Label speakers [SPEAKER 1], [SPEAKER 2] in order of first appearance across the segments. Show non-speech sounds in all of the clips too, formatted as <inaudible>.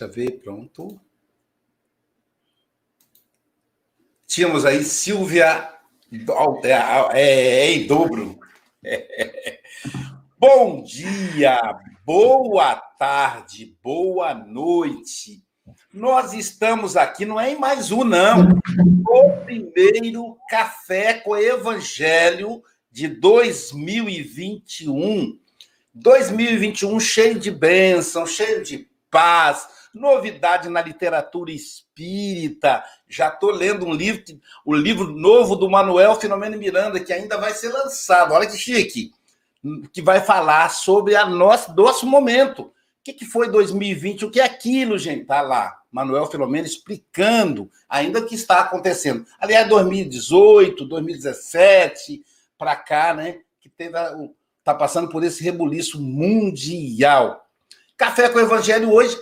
[SPEAKER 1] Deixa eu ver, pronto. Tínhamos aí Silvia é, é, é em dobro. <laughs> Bom dia, boa tarde, boa noite. Nós estamos aqui, não é em mais um, não. O primeiro Café com Evangelho de 2021. 2021 cheio de bênção, cheio de paz, novidade na literatura espírita. Já estou lendo um livro, o livro novo do Manuel Filomeno Miranda, que ainda vai ser lançado. Olha que chique! Que vai falar sobre a nosso, nosso momento. O que, que foi 2020? O que é aquilo, gente? Está lá. Manuel Filomeno explicando ainda o que está acontecendo. Aliás, 2018, 2017, para cá, né? Que teve está passando por esse rebuliço mundial. Café com o Evangelho hoje,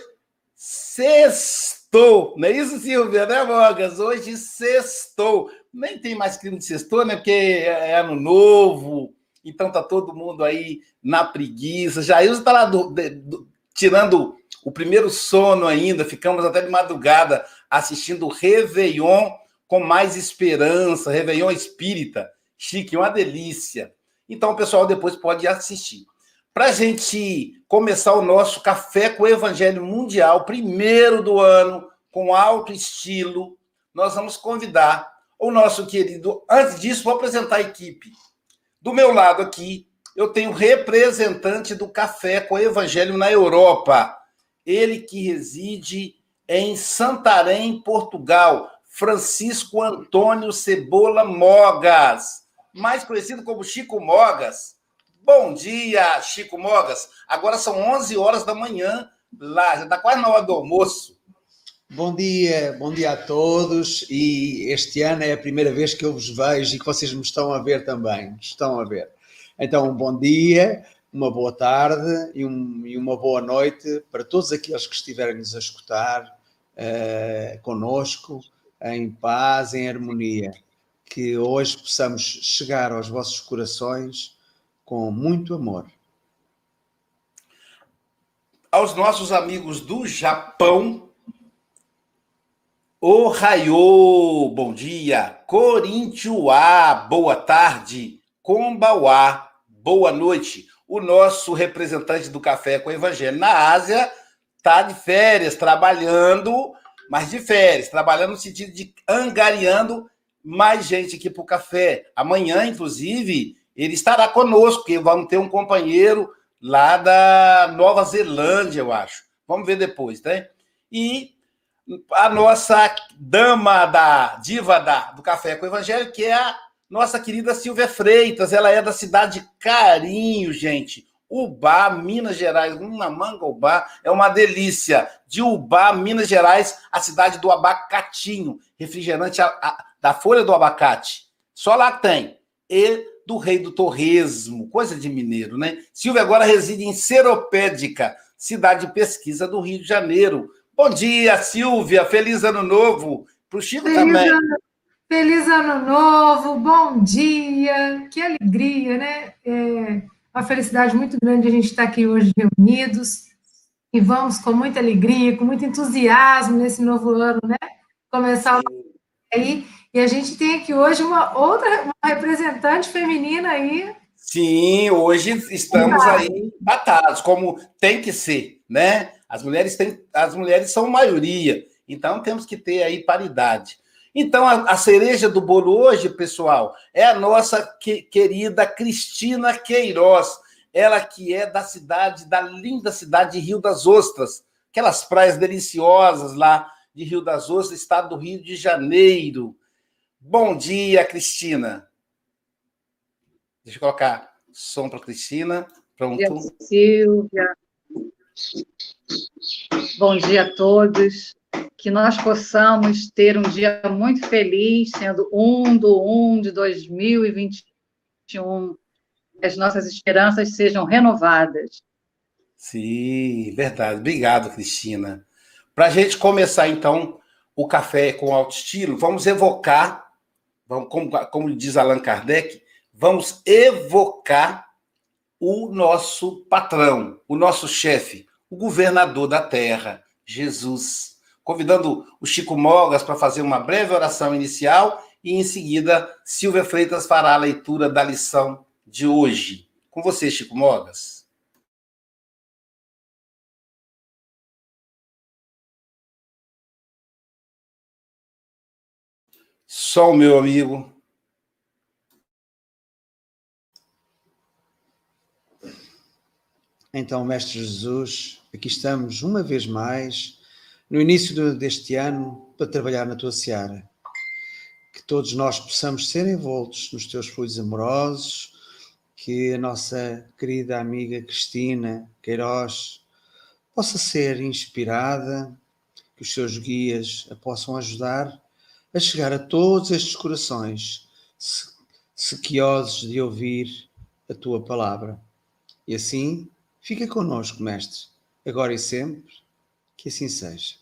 [SPEAKER 1] sextou. Não é isso, Silvia, né, Mogas? Hoje sextou. Nem tem mais crime de sextou, né? Porque é, é ano novo, então tá todo mundo aí na preguiça. Jailson está lá do, do, tirando o primeiro sono ainda, ficamos até de madrugada assistindo Réveillon com mais esperança, Réveillon espírita. Chique, uma delícia. Então o pessoal depois pode assistir. Para a gente começar o nosso Café com o Evangelho Mundial, primeiro do ano, com alto estilo, nós vamos convidar o nosso querido. Antes disso, vou apresentar a equipe. Do meu lado aqui, eu tenho representante do Café com o Evangelho na Europa. Ele que reside em Santarém, Portugal, Francisco Antônio Cebola Mogas, mais conhecido como Chico Mogas. Bom dia, Chico Mogas. Agora são 11 horas da manhã, lá, já está quase na hora do almoço.
[SPEAKER 2] Bom dia, bom dia a todos. E este ano é a primeira vez que eu vos vejo e que vocês me estão a ver também. Estão a ver. Então, um bom dia, uma boa tarde e, um, e uma boa noite para todos aqueles que estiverem nos a escutar uh, conosco, em paz, em harmonia. Que hoje possamos chegar aos vossos corações com muito amor.
[SPEAKER 1] Aos nossos amigos do Japão, Ohayô, bom dia. Corinthiuá, boa tarde. Kombauá, boa noite. O nosso representante do Café com o Evangelho na Ásia está de férias, trabalhando, mas de férias, trabalhando no sentido de angariando mais gente aqui para o café. Amanhã, inclusive, ele estará conosco, porque vamos ter um companheiro lá da Nova Zelândia, eu acho. Vamos ver depois, né? E a nossa dama da diva da, do Café com o Evangelho, que é a nossa querida Silvia Freitas. Ela é da cidade Carinho, gente. Ubá, Minas Gerais, uma manga Ubá, é uma delícia. De Ubá, Minas Gerais, a cidade do abacatinho, refrigerante a, a, da folha do abacate. Só lá tem. E do rei do torresmo, coisa de mineiro, né? Silvia agora reside em Seropédica, cidade de pesquisa do Rio de Janeiro. Bom dia, Silvia. Feliz ano novo. Para o Chico Feliz também. Ano,
[SPEAKER 3] feliz ano novo, bom dia. Que alegria, né? É uma felicidade muito grande a gente estar aqui hoje reunidos. E vamos com muita alegria, com muito entusiasmo nesse novo ano, né? Começar aí e a gente tem aqui hoje uma outra uma representante feminina aí.
[SPEAKER 1] Sim, hoje estamos aí batados, como tem que ser, né? As mulheres têm, as mulheres são maioria, então temos que ter aí paridade. Então, a, a cereja do bolo hoje, pessoal, é a nossa que, querida Cristina Queiroz, ela que é da cidade, da linda cidade de Rio das Ostras, aquelas praias deliciosas lá de Rio das Ostras, estado do Rio de Janeiro. Bom dia, Cristina. Deixa eu colocar som para Cristina. Pronto. Bom dia,
[SPEAKER 4] Silvia. Bom dia a todos. Que nós possamos ter um dia muito feliz, sendo 1 do 1 de 2021. As nossas esperanças sejam renovadas.
[SPEAKER 1] Sim, verdade. Obrigado, Cristina. Para a gente começar, então, o café com alto estilo, vamos evocar vamos, como, como diz Allan Kardec, vamos evocar o nosso patrão, o nosso chefe, o governador da Terra, Jesus. Convidando o Chico Mogas para fazer uma breve oração inicial e, em seguida, Silvia Freitas fará a leitura da lição de hoje. Com você, Chico Mogas. Só o meu amigo.
[SPEAKER 2] Então, Mestre Jesus, aqui estamos uma vez mais, no início deste ano, para trabalhar na tua seara. Que todos nós possamos ser envoltos nos teus fluidos amorosos, que a nossa querida amiga Cristina Queiroz possa ser inspirada, que os seus guias a possam ajudar a chegar a todos estes corações sequiosos de ouvir a tua palavra. E assim, fica conosco, Mestre, agora e sempre, que assim seja.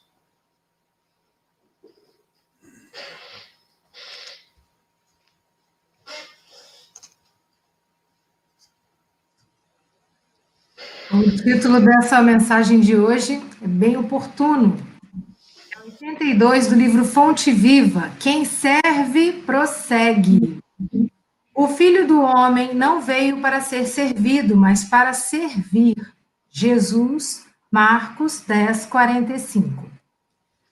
[SPEAKER 3] O título dessa mensagem de hoje é bem oportuno, 82 do livro Fonte Viva. Quem serve, prossegue. O filho do homem não veio para ser servido, mas para servir. Jesus, Marcos 10, 45.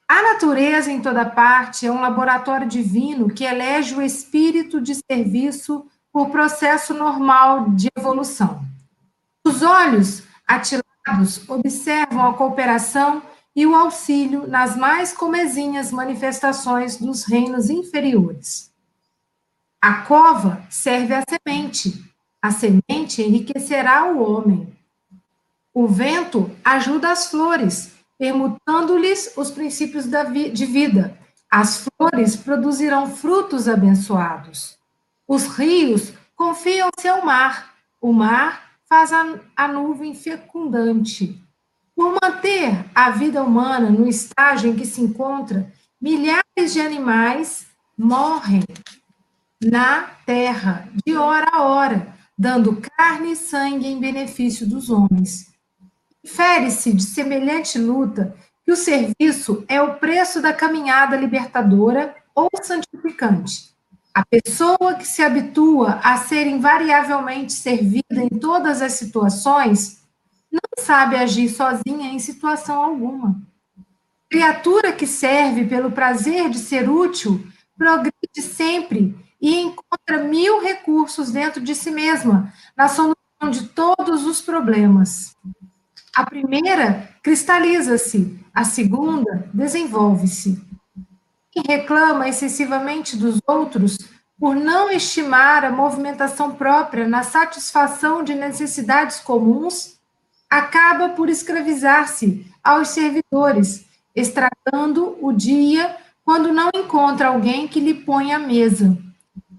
[SPEAKER 3] A natureza em toda parte é um laboratório divino que elege o espírito de serviço por processo normal de evolução. Os olhos atilados observam a cooperação e o auxílio nas mais comezinhas manifestações dos reinos inferiores. A cova serve à semente, a semente enriquecerá o homem. O vento ajuda as flores, permutando-lhes os princípios de vida. As flores produzirão frutos abençoados. Os rios confiam-se ao mar. O mar faz a, a nuvem fecundante. Por manter a vida humana no estágio em que se encontra, milhares de animais morrem na terra, de hora a hora, dando carne e sangue em benefício dos homens. Infere-se de semelhante luta que o serviço é o preço da caminhada libertadora ou santificante. A pessoa que se habitua a ser invariavelmente servida em todas as situações não sabe agir sozinha em situação alguma. Criatura que serve pelo prazer de ser útil, progride sempre e encontra mil recursos dentro de si mesma na solução de todos os problemas. A primeira cristaliza-se, a segunda desenvolve-se. Quem reclama excessivamente dos outros por não estimar a movimentação própria na satisfação de necessidades comuns acaba por escravizar-se aos servidores, estragando o dia quando não encontra alguém que lhe põe à mesa.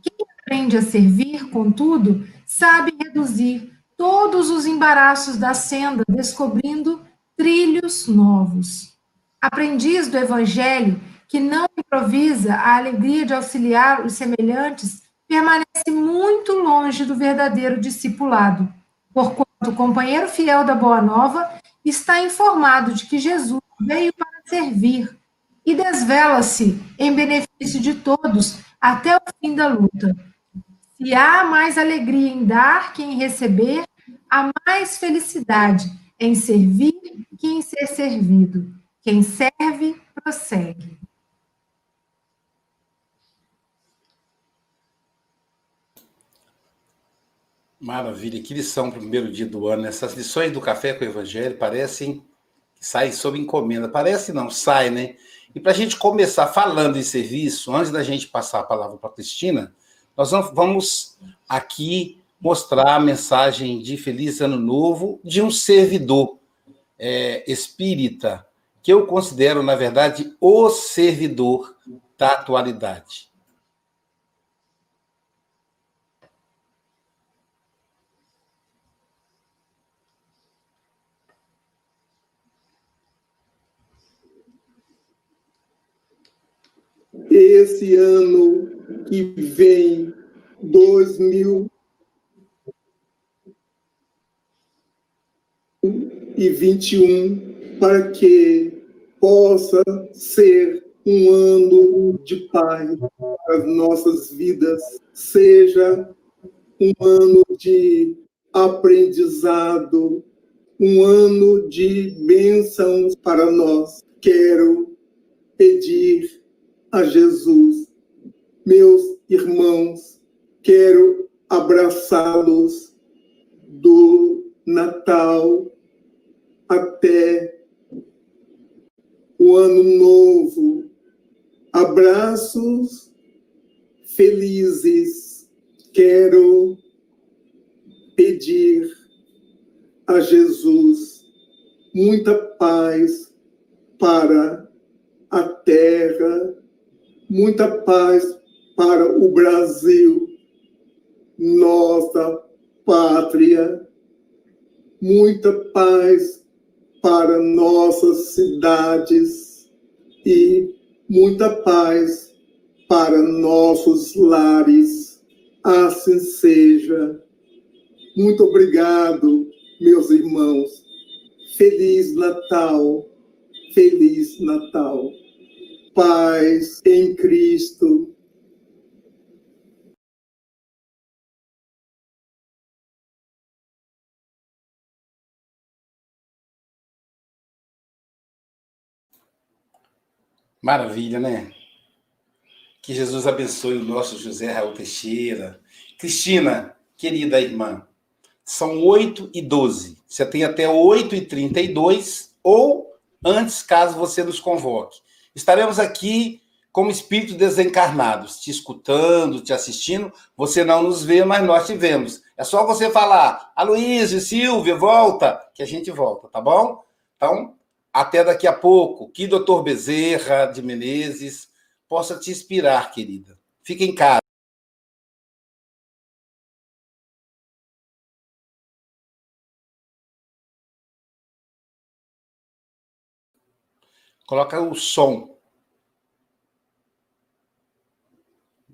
[SPEAKER 3] Quem aprende a servir, contudo, sabe reduzir todos os embaraços da senda, descobrindo trilhos novos. Aprendiz do Evangelho, que não improvisa a alegria de auxiliar os semelhantes, permanece muito longe do verdadeiro discipulado, porquanto o companheiro fiel da Boa Nova está informado de que Jesus veio para servir e desvela-se em benefício de todos até o fim da luta. Se há mais alegria em dar que em receber, há mais felicidade em servir que em ser servido. Quem serve, prossegue.
[SPEAKER 1] Maravilha, que lição para o primeiro dia do ano. Essas lições do Café com o Evangelho parecem que saem sob encomenda. Parece não, sai, né? E para a gente começar falando em serviço, antes da gente passar a palavra para a Cristina, nós vamos aqui mostrar a mensagem de Feliz Ano Novo de um servidor é, espírita, que eu considero, na verdade, o servidor da atualidade.
[SPEAKER 5] Esse ano que vem, 2021, para que possa ser um ano de paz para as nossas vidas, seja um ano de aprendizado, um ano de bênçãos para nós. Quero pedir a Jesus, meus irmãos, quero abraçá-los do Natal até o Ano Novo. Abraços felizes. Quero pedir a Jesus muita paz para a terra, muita paz para o Brasil, nossa pátria, muita paz para nossas cidades e muita paz para nossos lares. Assim seja. Muito obrigado, meus irmãos. Feliz Natal. Feliz Natal. Paz em Cristo.
[SPEAKER 1] Maravilha, né? Que Jesus abençoe o nosso José Raul Teixeira. Cristina, querida irmã, são 8 e 12. Você tem até 8 e 32 ou antes, caso você nos convoque. Estaremos aqui como espíritos desencarnados, te escutando, te assistindo. Você não nos vê, mas nós te vemos. É só você falar, Aloysio, Silvia, volta, que a gente volta, tá bom? Então, até daqui a pouco. Que doutor Bezerra de Menezes possa te inspirar, querida. Fique em casa. Coloca o som.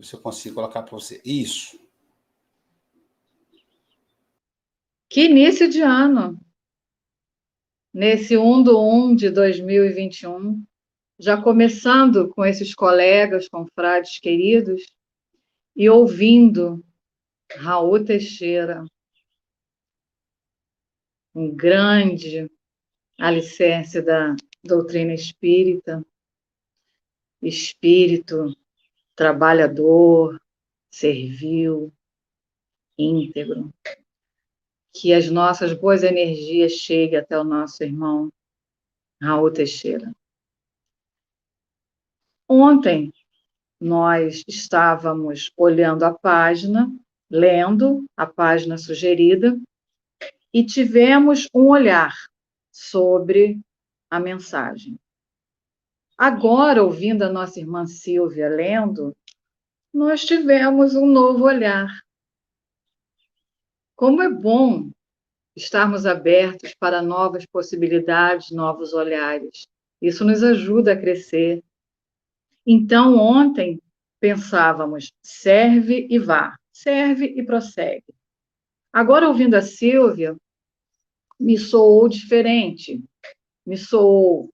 [SPEAKER 1] Se eu consigo colocar para você. Isso.
[SPEAKER 4] Que início de ano! Nesse 1 do 1 de 2021, já começando com esses colegas, confrades queridos, e ouvindo Raul Teixeira, um grande alicerce da doutrina espírita, espírito trabalhador, servil, íntegro. Que as nossas boas energias cheguem até o nosso irmão Raul Teixeira. Ontem nós estávamos olhando a página, lendo a página sugerida, e tivemos um olhar sobre a mensagem. Agora, ouvindo a nossa irmã Silvia lendo, nós tivemos um novo olhar. Como é bom estarmos abertos para novas possibilidades, novos olhares. Isso nos ajuda a crescer. Então, ontem pensávamos, serve e vá, serve e prossegue. Agora, ouvindo a Silvia, me soou diferente me soou.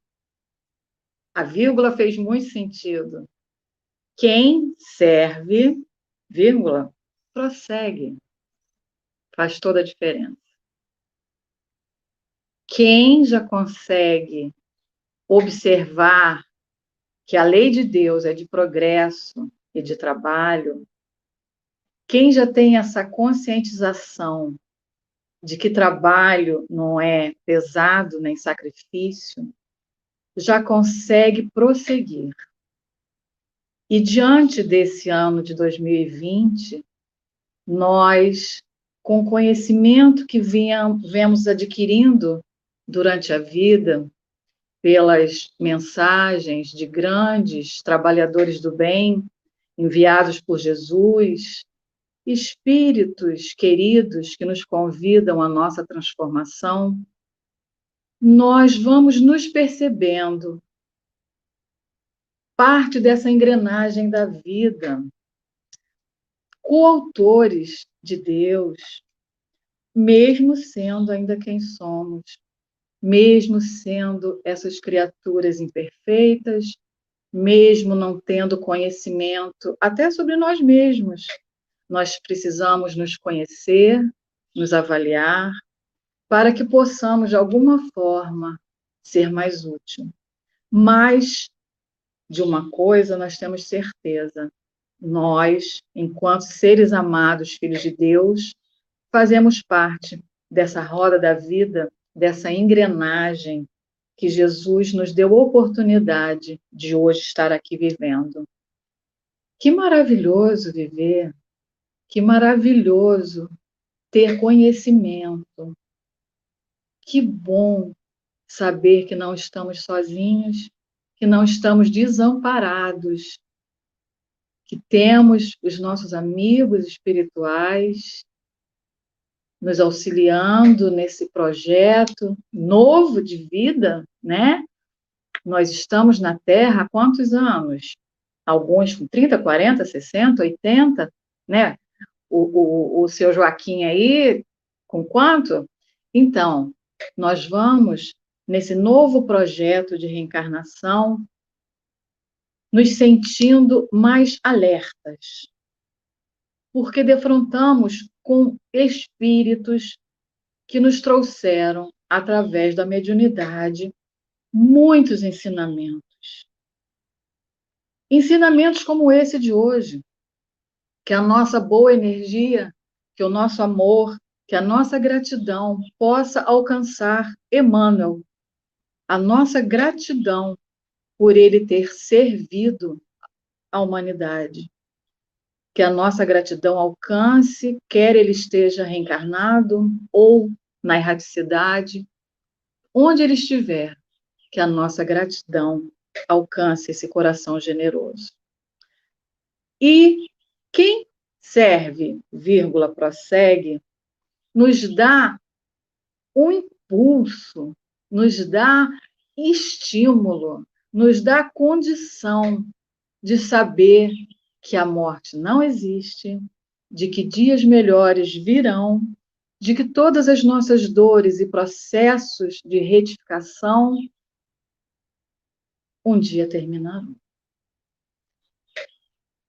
[SPEAKER 4] A vírgula fez muito sentido. Quem serve, vírgula, prossegue. Faz toda a diferença. Quem já consegue observar que a lei de Deus é de progresso e de trabalho, quem já tem essa conscientização de que trabalho não é pesado nem sacrifício, já consegue prosseguir. E diante desse ano de 2020, nós, com o conhecimento que viemos adquirindo durante a vida, pelas mensagens de grandes trabalhadores do bem enviados por Jesus, espíritos queridos que nos convidam à nossa transformação, nós vamos nos percebendo parte dessa engrenagem da vida, coautores de Deus, mesmo sendo ainda quem somos, mesmo sendo essas criaturas imperfeitas, mesmo não tendo conhecimento até sobre nós mesmos. Nós precisamos nos conhecer, nos avaliar, para que possamos, de alguma forma, ser mais útil. Mas, de uma coisa, nós temos certeza: nós, enquanto seres amados, filhos de Deus, fazemos parte dessa roda da vida, dessa engrenagem que Jesus nos deu oportunidade de hoje estar aqui vivendo. Que maravilhoso viver, que maravilhoso ter conhecimento. Que bom saber que não estamos sozinhos, que não estamos desamparados, que temos os nossos amigos espirituais nos auxiliando nesse projeto novo de vida, né? Nós estamos na Terra há quantos anos? Alguns com 30, 40, 60, 80, né? O, o, o seu Joaquim aí, com quanto? Então, nós vamos, nesse novo projeto de reencarnação, nos sentindo mais alertas, porque defrontamos com espíritos que nos trouxeram, através da mediunidade, muitos ensinamentos. Ensinamentos como esse de hoje, que a nossa boa energia, que o nosso amor, que a nossa gratidão possa alcançar Emmanuel, a nossa gratidão por ele ter servido à humanidade que a nossa gratidão alcance, quer ele esteja reencarnado ou na erraticidade, onde ele estiver, que a nossa gratidão alcance esse coração generoso. E quem serve, vírgula, prossegue, nos dá um impulso, nos dá estímulo, nos dá condição de saber que a morte não existe, de que dias melhores virão, de que todas as nossas dores e processos de retificação um dia terminarão.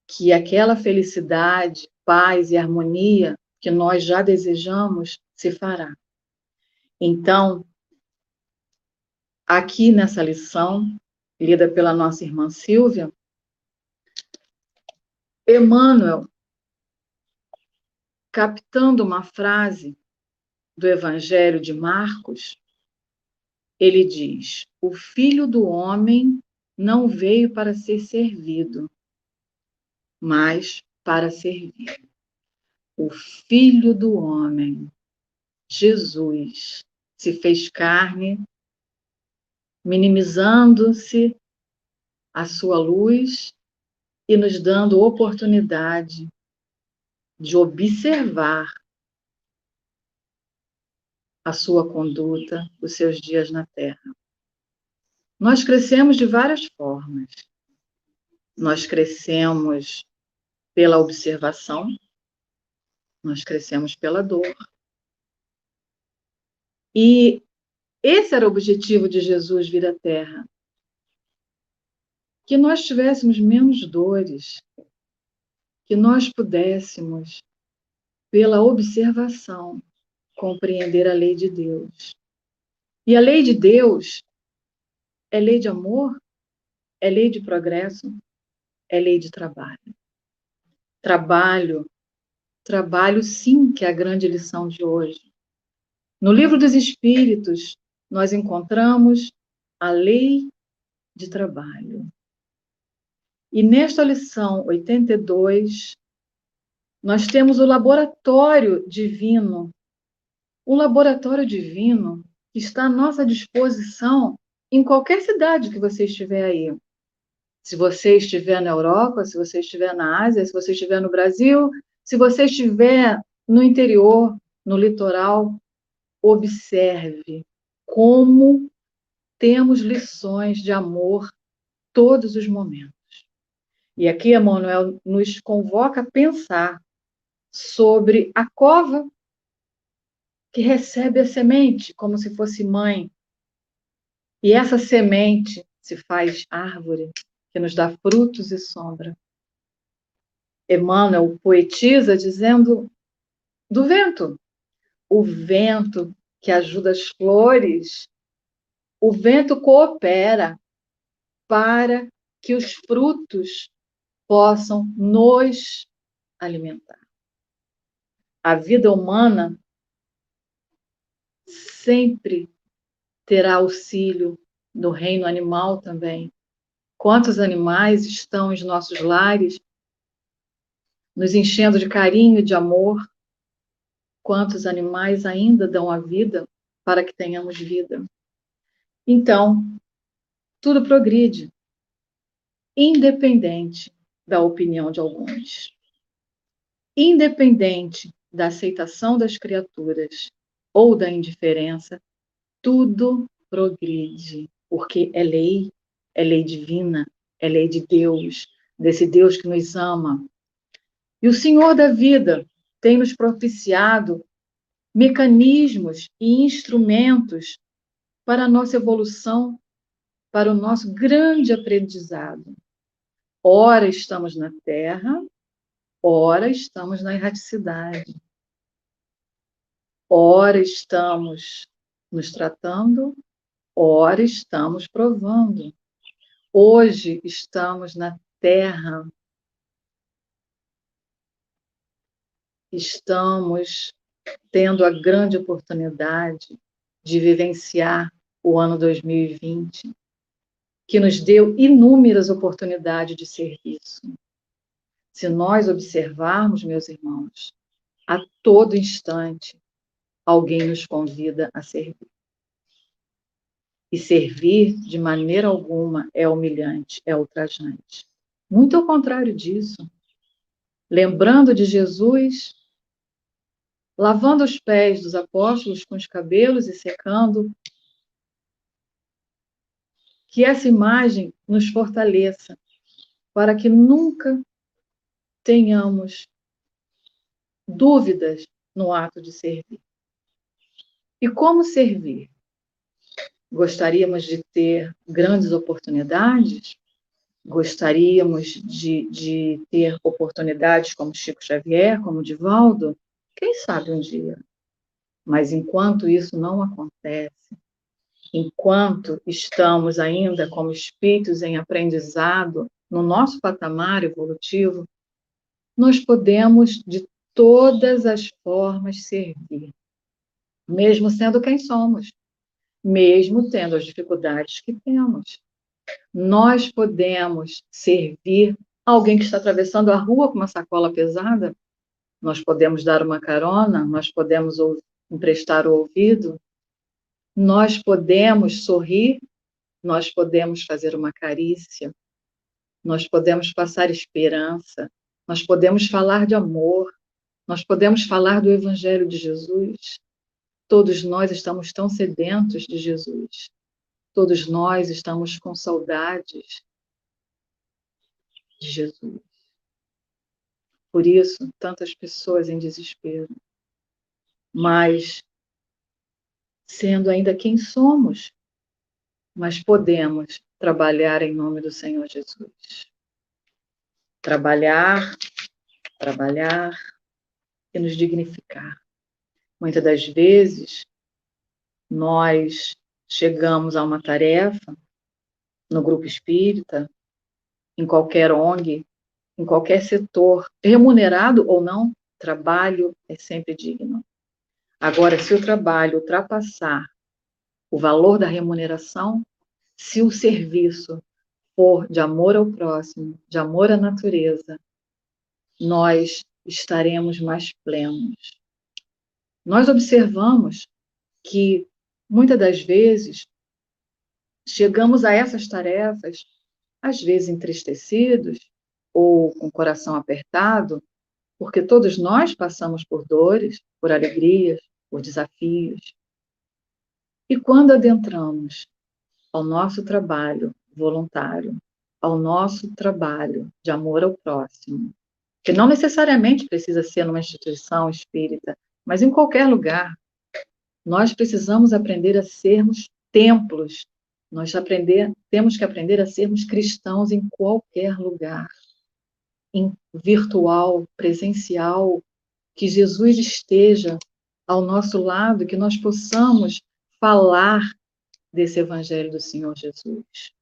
[SPEAKER 4] Que aquela felicidade, paz e harmonia que nós já desejamos se fará. Então, aqui nessa lição, lida pela nossa irmã Silvia, Emmanuel, captando uma frase do Evangelho de Marcos, ele diz: O filho do homem não veio para ser servido, mas para servir. O filho do homem, Jesus, se fez carne, minimizando-se a sua luz e nos dando oportunidade de observar a sua conduta, os seus dias na Terra. Nós crescemos de várias formas. Nós crescemos pela observação, nós crescemos pela dor. E esse era o objetivo de Jesus vir à Terra que nós tivéssemos menos dores, que nós pudéssemos, pela observação, compreender a lei de Deus. E a lei de Deus é lei de amor, é lei de progresso, é lei de trabalho. Trabalho, trabalho sim, que é a grande lição de hoje. No livro dos Espíritos, nós encontramos a lei de trabalho. E nesta lição 82, nós temos o laboratório divino. O laboratório divino está à nossa disposição em qualquer cidade que você estiver aí. Se você estiver na Europa, se você estiver na Ásia, se você estiver no Brasil, se você estiver no interior, no litoral, observe como temos lições de amor todos os momentos. E aqui Emmanuel nos convoca a pensar sobre a cova que recebe a semente como se fosse mãe, E essa semente se faz árvore que nos dá frutos e sombra. Emmanuel poetiza dizendo do vento. O vento que ajuda as flores, o vento coopera para que os frutos possam nos alimentar. A vida humana sempre terá auxílio do reino animal também. Quantos animais estão em nossos lares, nos enchendo de carinho de amor? Quantos animais ainda dão a vida para que tenhamos vida? Então, tudo progride, independente da opinião de alguns. Independente da aceitação das criaturas ou da indiferença, tudo progride, porque é lei, é lei divina, é lei de Deus, desse Deus que nos ama. E o Senhor da vida tem nos propiciado mecanismos e instrumentos para a nossa evolução, para o nosso grande aprendizado. Ora estamos na Terra, ora estamos na erraticidade. Ora estamos nos tratando, ora estamos provando. Hoje estamos na Terra. Estamos tendo a grande oportunidade de vivenciar o ano 2020 que nos deu inúmeras oportunidades de serviço. Se nós observarmos, meus irmãos, a todo instante alguém nos convida a servir. E servir de maneira alguma é humilhante, é ultrajante. Muito ao contrário disso. Lembrando de Jesus, lavando os pés dos apóstolos com os cabelos e secando que essa imagem nos fortaleça, para que nunca tenhamos dúvidas no ato de servir. E como servir? Gostaríamos de ter grandes oportunidades? Gostaríamos de, de ter oportunidades como Chico Xavier, como Divaldo? Quem sabe um dia? Mas enquanto isso não acontece, enquanto estamos ainda como espíritos em aprendizado no nosso patamar evolutivo, nós podemos de todas as formas servir, mesmo sendo quem somos, mesmo tendo as dificuldades que temos. Nós podemos servir alguém que está atravessando a rua com uma sacola pesada, nós podemos dar uma carona, nós podemos emprestar o ouvido, nós podemos sorrir, nós podemos fazer uma carícia, nós podemos passar esperança, nós podemos falar de amor, nós podemos falar do Evangelho de Jesus. Todos nós estamos tão sedentos de Jesus. Todos nós estamos com saudades de Jesus. Por isso, tantas pessoas em desespero. Mas sendo ainda quem somos, mas podemos trabalhar em nome do Senhor Jesus. Trabalhar, trabalhar e nos dignificar. Muitas das vezes, nós chegamos a uma tarefa no grupo espírita, em qualquer ONG, em qualquer setor, remunerado ou não, trabalho é sempre digno. Agora, se o trabalho ultrapassar o valor da remuneração, se o serviço for de amor ao próximo, de amor à natureza, nós estaremos mais plenos. Nós observamos que muitas das vezes chegamos a essas tarefas, às vezes entristecidos ou com o coração apertado, porque todos nós passamos por dores, por alegrias, por desafios. E quando adentramos ao nosso trabalho voluntário, ao nosso trabalho de amor ao próximo, que não necessariamente precisa ser numa instituição espírita, mas em qualquer lugar, nós precisamos aprender a sermos templos Nós aprender, temos que aprender a sermos cristãos em qualquer lugar, em virtual, presencial, que Jesus esteja ao nosso lado, que nós possamos falar desse evangelho do Senhor Jesus.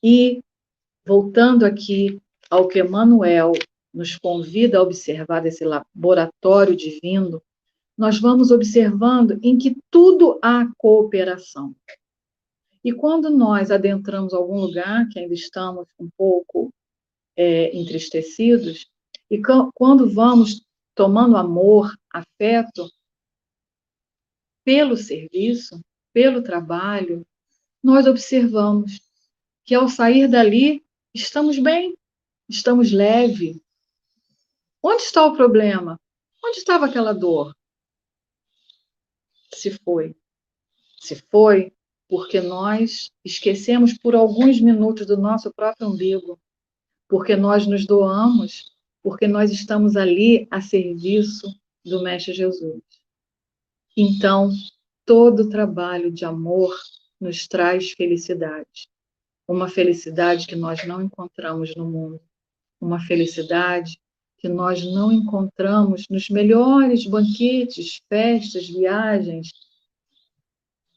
[SPEAKER 4] E voltando aqui ao que Emmanuel nos convida a observar desse laboratório divino, nós vamos observando em que tudo há cooperação. E quando nós adentramos algum lugar que ainda estamos um pouco é, entristecidos, e quando vamos tomando amor, afeto, pelo serviço, pelo trabalho, nós observamos que ao sair dali, estamos bem, estamos leve. Onde está o problema? Onde estava aquela dor? Se foi. Se foi porque nós esquecemos por alguns minutos do nosso próprio umbigo, porque nós nos doamos, porque nós estamos ali a serviço do Mestre Jesus. Então, todo trabalho de amor nos traz felicidade. Uma felicidade que nós não encontramos no mundo. Uma felicidade que nós não encontramos nos melhores banquetes, festas, viagens.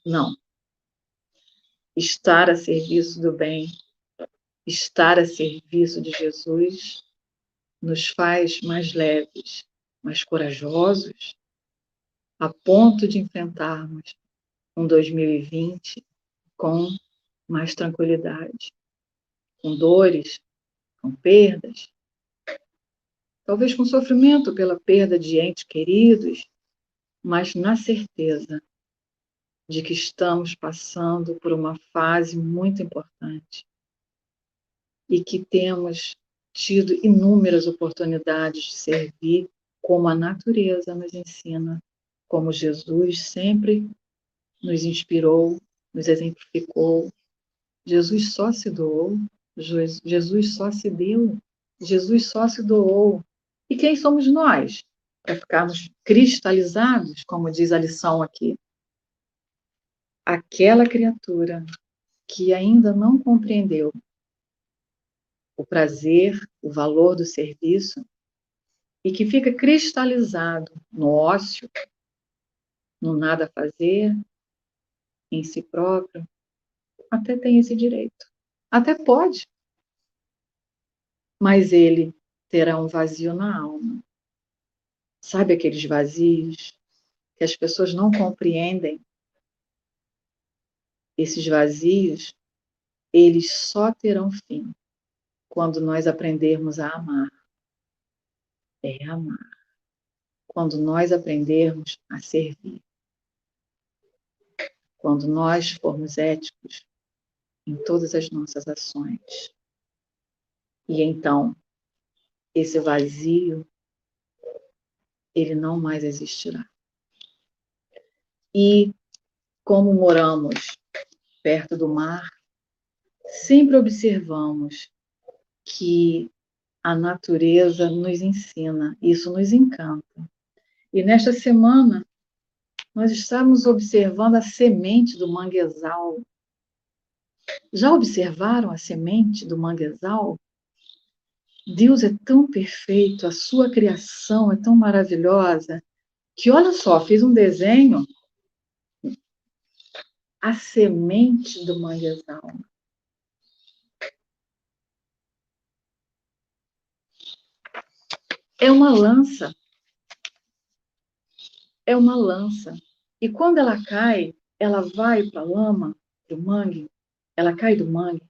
[SPEAKER 4] Não estar a serviço do bem, estar a serviço de Jesus, nos faz mais leves, mais corajosos, a ponto de enfrentarmos um 2020 com mais tranquilidade, com dores, com perdas, talvez com sofrimento pela perda de entes queridos, mas na certeza de que estamos passando por uma fase muito importante e que temos tido inúmeras oportunidades de servir como a natureza nos ensina, como Jesus sempre nos inspirou, nos exemplificou. Jesus só se doou, Jesus só se deu, Jesus só se doou. E quem somos nós? Para ficarmos cristalizados, como diz a lição aqui, aquela criatura que ainda não compreendeu o prazer, o valor do serviço e que fica cristalizado no ócio, no nada fazer, em si próprio, até tem esse direito. Até pode. Mas ele terá um vazio na alma. Sabe aqueles vazios que as pessoas não compreendem esses vazios, eles só terão fim quando nós aprendermos a amar. É amar. Quando nós aprendermos a servir. Quando nós formos éticos em todas as nossas ações. E então, esse vazio, ele não mais existirá. E como moramos perto do mar, sempre observamos que a natureza nos ensina, isso nos encanta. E nesta semana, nós estamos observando a semente do manguezal. Já observaram a semente do manguezal? Deus é tão perfeito, a sua criação é tão maravilhosa, que olha só, fiz um desenho a semente do manguezal. É uma lança. É uma lança. E quando ela cai, ela vai para a lama do mangue, ela cai do mangue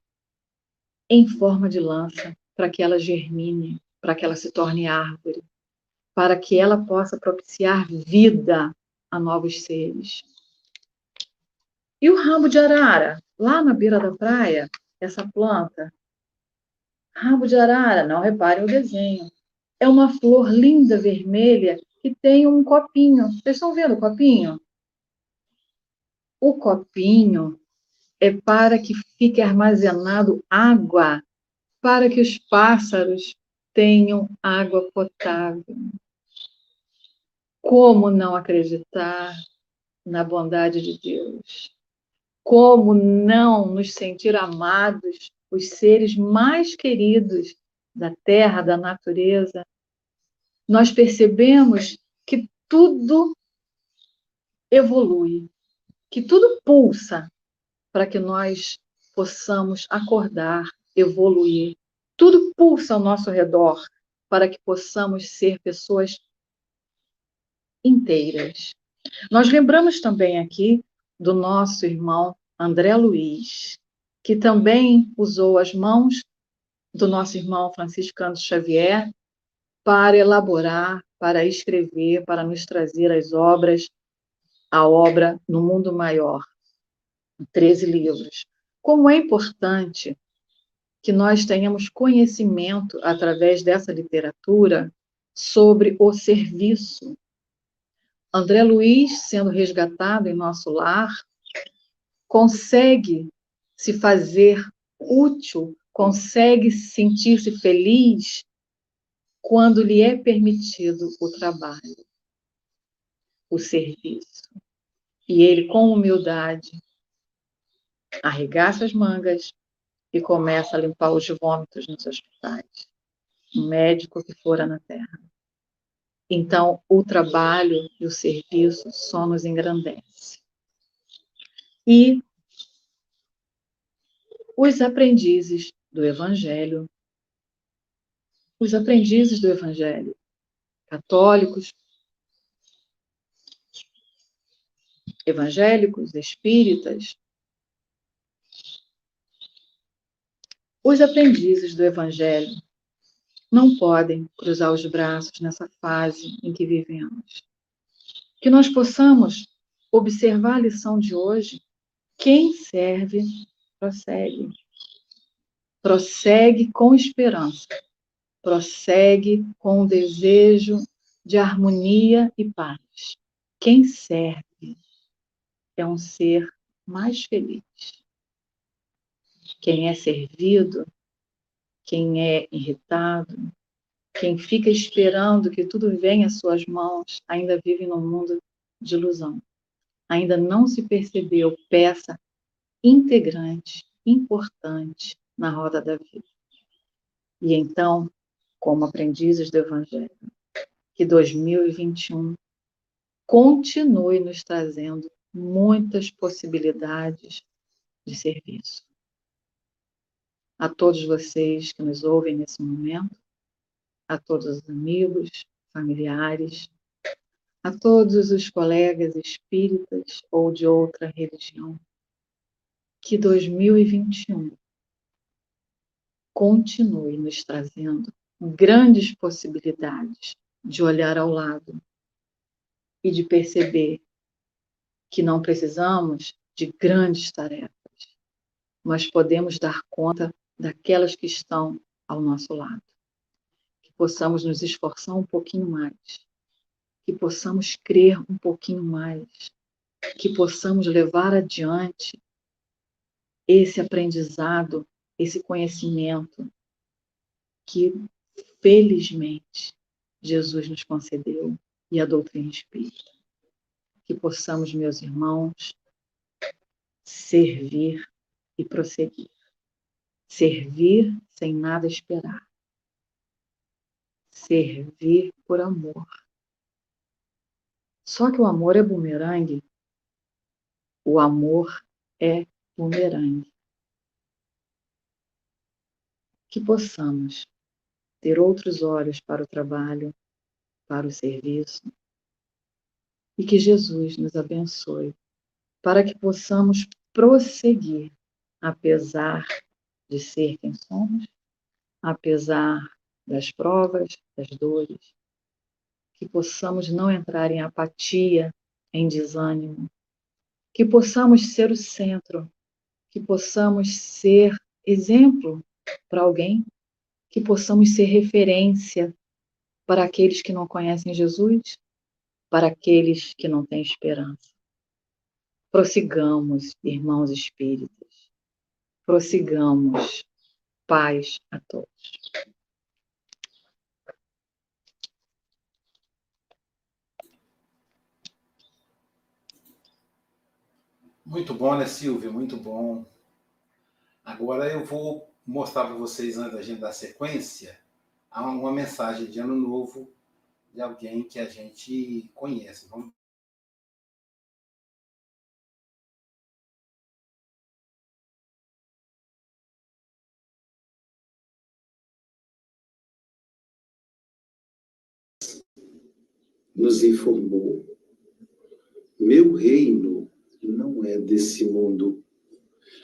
[SPEAKER 4] em forma de lança, para que ela germine, para que ela se torne árvore, para que ela possa propiciar vida a novos seres. E o ramo de arara, lá na beira da praia, essa planta, ramo de arara, não reparem o desenho, é uma flor linda vermelha que tem um copinho. Vocês estão vendo o copinho? O copinho é para que fique armazenado água, para que os pássaros tenham água potável. Como não acreditar na bondade de Deus? como não nos sentir amados, os seres mais queridos da terra, da natureza, nós percebemos que tudo evolui, que tudo pulsa para que nós possamos acordar, evoluir. Tudo pulsa ao nosso redor para que possamos ser pessoas inteiras. Nós lembramos também aqui do nosso irmão André Luiz, que também usou as mãos do nosso irmão Franciscano Xavier para elaborar, para escrever, para nos trazer as obras, a obra no mundo maior, 13 livros. Como é importante que nós tenhamos conhecimento através dessa literatura sobre o serviço. André Luiz, sendo resgatado em nosso lar, consegue se fazer útil, consegue sentir-se feliz quando lhe é permitido o trabalho, o serviço. E ele, com humildade, arregaça as mangas e começa a limpar os vômitos nos hospitais. Um médico que fora na terra. Então, o trabalho e o serviço só nos engrandece. E os aprendizes do Evangelho, os aprendizes do Evangelho, católicos, evangélicos, espíritas, os aprendizes do Evangelho não podem cruzar os braços nessa fase em que vivemos. Que nós possamos observar a lição de hoje. Quem serve, prossegue. Prossegue com esperança. Prossegue com o desejo de harmonia e paz. Quem serve é um ser mais feliz. Quem é servido, quem é irritado, quem fica esperando que tudo venha às suas mãos, ainda vive num mundo de ilusão. Ainda não se percebeu peça integrante, importante na roda da vida. E então, como aprendizes do Evangelho, que 2021 continue nos trazendo muitas possibilidades de serviço. A todos vocês que nos ouvem nesse momento, a todos os amigos, familiares, a todos os colegas espíritas ou de outra religião, que 2021 continue nos trazendo grandes possibilidades de olhar ao lado e de perceber que não precisamos de grandes tarefas, mas podemos dar conta daquelas que estão ao nosso lado. Que possamos nos esforçar um pouquinho mais, que possamos crer um pouquinho mais, que possamos levar adiante esse aprendizado, esse conhecimento que, felizmente, Jesus nos concedeu e a doutrina espírita que possamos, meus irmãos, servir e prosseguir. Servir sem nada esperar. Servir por amor. Só que o amor é bumerangue. O amor é bumerangue. Que possamos ter outros olhos para o trabalho, para o serviço, e que Jesus nos abençoe para que possamos prosseguir, apesar de ser quem somos, apesar das provas, das dores, que possamos não entrar em apatia, em desânimo, que possamos ser o centro, que possamos ser exemplo para alguém, que possamos ser referência para aqueles que não conhecem Jesus para aqueles que não têm esperança. Prossigamos, irmãos espíritas. Prossigamos. Paz a todos.
[SPEAKER 1] Muito bom, né, Silvia? Muito bom. Agora eu vou mostrar para vocês, antes da gente dar sequência, uma mensagem de ano novo de alguém que a gente conhece. Vamos
[SPEAKER 6] nos informou: meu reino não é desse mundo.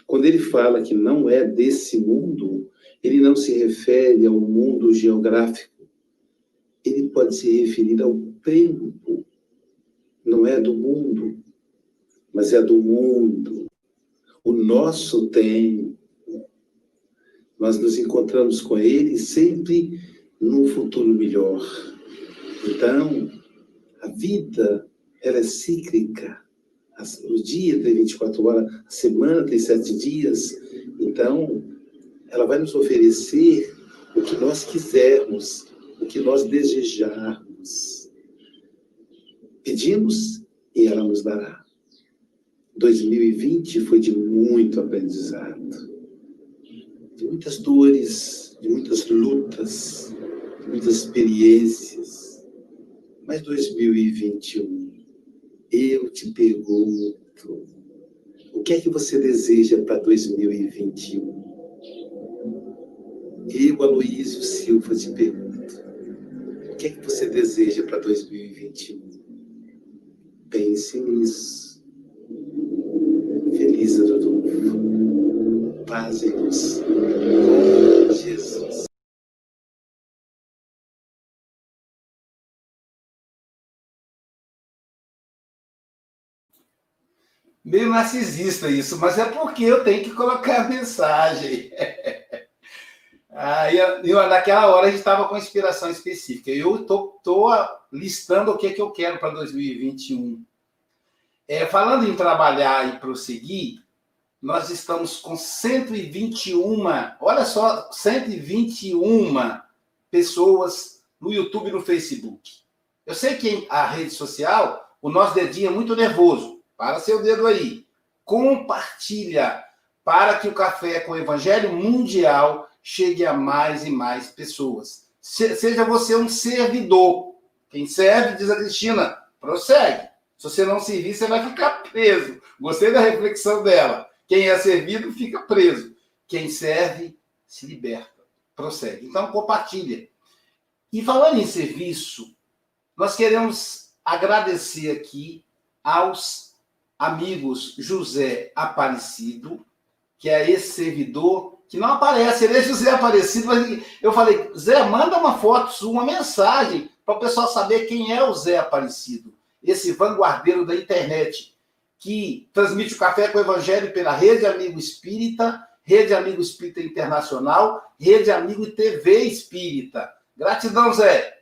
[SPEAKER 6] Quando ele fala que não é desse mundo, ele não se refere ao mundo geográfico. Ele pode se referir ao tempo. Não é do mundo, mas é do mundo. O nosso tempo. Nós nos encontramos com ele sempre num futuro melhor. Então, a vida, ela é cíclica. O dia tem 24 horas, a semana tem sete dias. Então, ela vai nos oferecer o que nós quisermos, o que nós desejarmos. Pedimos e ela nos dará. 2020 foi de muito aprendizado, de muitas dores, de muitas lutas, de muitas experiências mas 2021, eu te pergunto, o que é que você deseja para 2021? Eu, Aloísio Silva, te pergunto, o que é que você deseja para 2021? Pense nisso. Feliz ano novo. Paz e luz. Jesus.
[SPEAKER 1] Meio narcisista isso, mas é porque eu tenho que colocar a mensagem. Aí, eu, naquela hora a gente estava com inspiração específica. Eu estou listando o que, é que eu quero para 2021. É, falando em trabalhar e prosseguir, nós estamos com 121, olha só, 121 pessoas no YouTube e no Facebook. Eu sei que a rede social, o nosso dedinho é muito nervoso. Para seu dedo aí. Compartilha para que o Café com o Evangelho Mundial chegue a mais e mais pessoas. seja você um servidor. Quem serve, diz a Cristina, prossegue. Se você não servir, você vai ficar preso. Gostei da reflexão dela. Quem é servido fica preso. Quem serve se liberta. Prossegue. Então, compartilha. E falando em serviço, nós queremos agradecer aqui aos amigos José Aparecido, que é esse servidor que não aparece, ele é José Aparecido, mas eu falei, Zé, manda uma foto uma mensagem, para o pessoal saber quem é o Zé Aparecido, esse vanguardeiro da internet, que transmite o café com o evangelho pela Rede Amigo Espírita, Rede Amigo Espírita Internacional, Rede Amigo TV Espírita. Gratidão, Zé.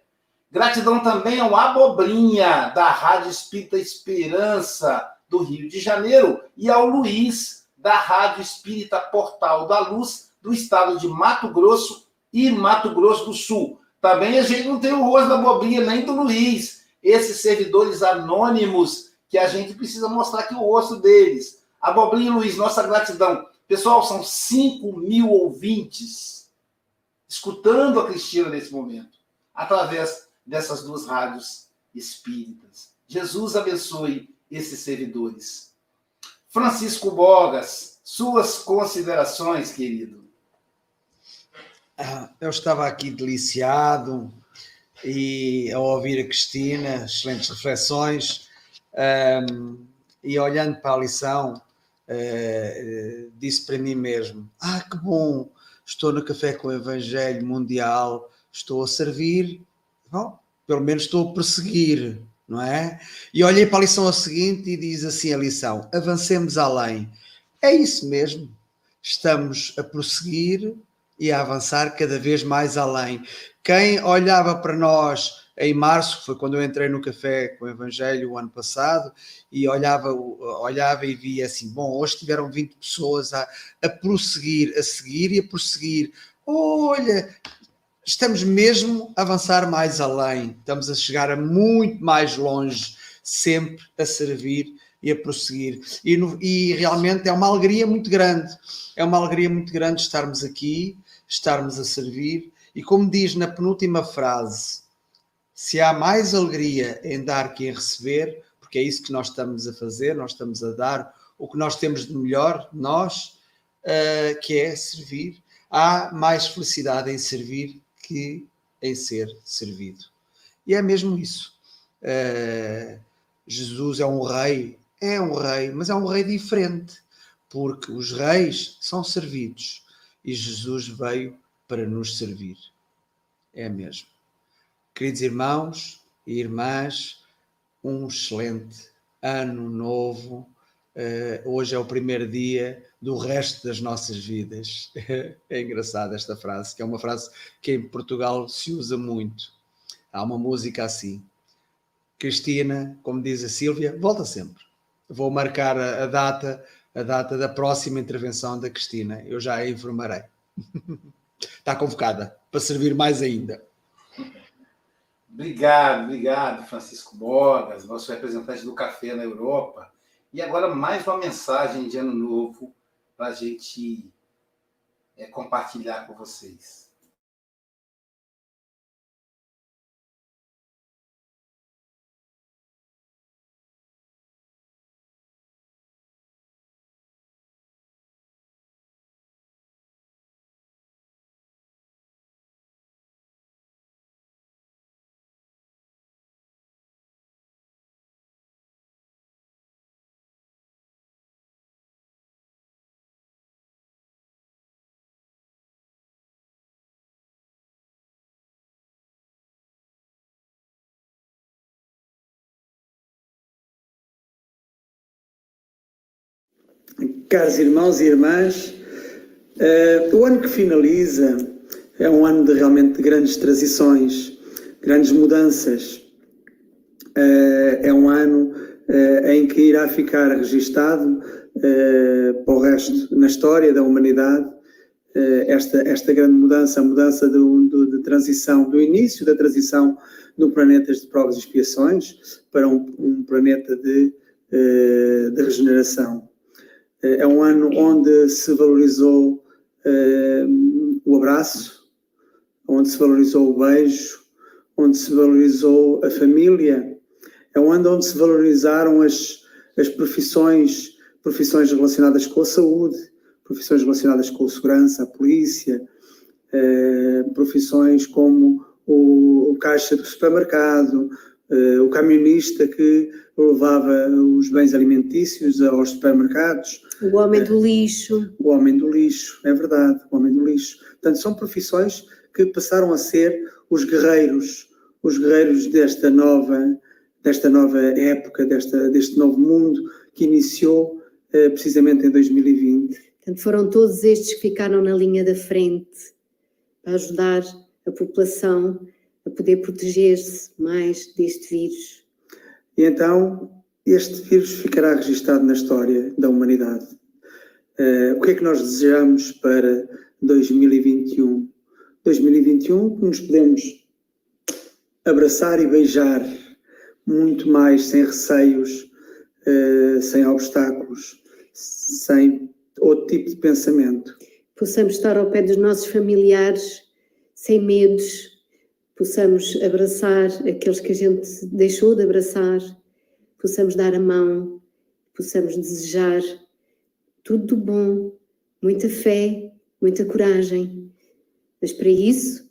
[SPEAKER 1] Gratidão também ao Abobrinha, da Rádio Espírita Esperança, do Rio de Janeiro, e ao Luiz, da Rádio Espírita Portal da Luz, do estado de Mato Grosso e Mato Grosso do Sul. Também a gente não tem o rosto da Bobinha, nem do Luiz, esses servidores anônimos que a gente precisa mostrar aqui o rosto deles. A Bobrinha e Luiz, nossa gratidão. Pessoal, são 5 mil ouvintes escutando a Cristina nesse momento, através dessas duas rádios espíritas. Jesus abençoe esses servidores. Francisco Bogas, suas considerações, querido.
[SPEAKER 2] Ah, eu estava aqui deliciado e ao ouvir a Cristina, excelentes reflexões, um, e olhando para a lição, uh, disse para mim mesmo: Ah, que bom, estou no Café com o Evangelho Mundial, estou a servir, bom, pelo menos estou a perseguir não é? E olhei para a lição seguinte e diz assim a lição: avancemos além. É isso mesmo. Estamos a prosseguir e a avançar cada vez mais além. Quem olhava para nós em março, foi quando eu entrei no café com o Evangelho o ano passado, e olhava, olhava e via assim: bom, hoje tiveram 20 pessoas a, a prosseguir, a seguir e a prosseguir. Olha, estamos mesmo a avançar mais além, estamos a chegar a muito mais longe, sempre a servir
[SPEAKER 7] e a prosseguir. E, no, e realmente é uma alegria muito grande, é uma alegria muito grande estarmos aqui, estarmos a servir, e como diz na penúltima frase, se há mais alegria em dar que em receber, porque é isso que nós estamos a fazer, nós estamos a dar o que nós temos de melhor, nós, uh, que é servir, há mais felicidade em servir que em ser servido. E é mesmo isso. Uh, Jesus é um rei é um rei, mas é um rei diferente, porque os reis são servidos e Jesus veio para nos servir. É mesmo. Queridos irmãos e irmãs, um excelente ano novo. Uh, hoje é o primeiro dia do resto das nossas vidas. <laughs> é engraçada esta frase, que é uma frase que em Portugal se usa muito. Há uma música assim. Cristina, como diz a Sílvia, volta sempre vou marcar a, data, a data da próxima intervenção da Cristina. Eu já a informarei. <laughs> Está convocada para servir mais ainda.
[SPEAKER 1] Obrigado, obrigado, Francisco Bogas, nosso representante do café na Europa. E agora mais uma mensagem de ano novo para a gente é, compartilhar com vocês.
[SPEAKER 2] Caros irmãos e irmãs, uh, o ano que finaliza é um ano de realmente de grandes transições, grandes mudanças. Uh, é um ano uh, em que irá ficar registado para o resto na história da humanidade esta, esta grande mudança, a mudança de transição, do início da transição do planeta de provas e expiações para um, um planeta de, de regeneração. É um ano onde se valorizou uh, o abraço, onde se valorizou o beijo, onde se valorizou a família. É um ano onde se valorizaram as, as profissões, profissões relacionadas com a saúde, profissões relacionadas com a segurança, a polícia, uh, profissões como o, o caixa do supermercado, o camionista que levava os bens alimentícios aos supermercados.
[SPEAKER 8] O homem do lixo.
[SPEAKER 2] O homem do lixo, é verdade, o homem do lixo. Portanto, são profissões que passaram a ser os guerreiros, os guerreiros desta nova, desta nova época, desta, deste novo mundo que iniciou uh, precisamente em 2020.
[SPEAKER 8] Portanto, foram todos estes que ficaram na linha da frente para ajudar a população a poder proteger-se mais deste vírus.
[SPEAKER 2] E então este vírus ficará registado na história da humanidade. Uh, o que é que nós desejamos para 2021? 2021 que nos podemos abraçar e beijar muito mais sem receios, uh, sem obstáculos, sem outro tipo de pensamento.
[SPEAKER 8] Possamos estar ao pé dos nossos familiares sem medos, possamos abraçar aqueles que a gente deixou de abraçar, possamos dar a mão, possamos desejar tudo do bom, muita fé, muita coragem. Mas para isso,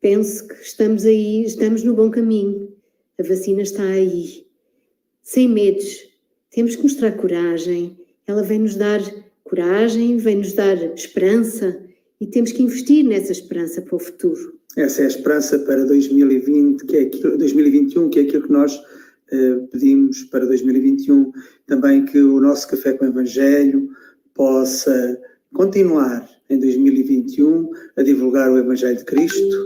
[SPEAKER 8] penso que estamos aí, estamos no bom caminho. A vacina está aí. Sem medos, temos que mostrar coragem. Ela vem nos dar coragem, vem nos dar esperança e temos que investir nessa esperança para o futuro.
[SPEAKER 2] Essa é a esperança para 2020, que é aquilo, 2021, que é aquilo que nós uh, pedimos para 2021. Também que o nosso Café com o Evangelho possa continuar em 2021 a divulgar o Evangelho de Cristo,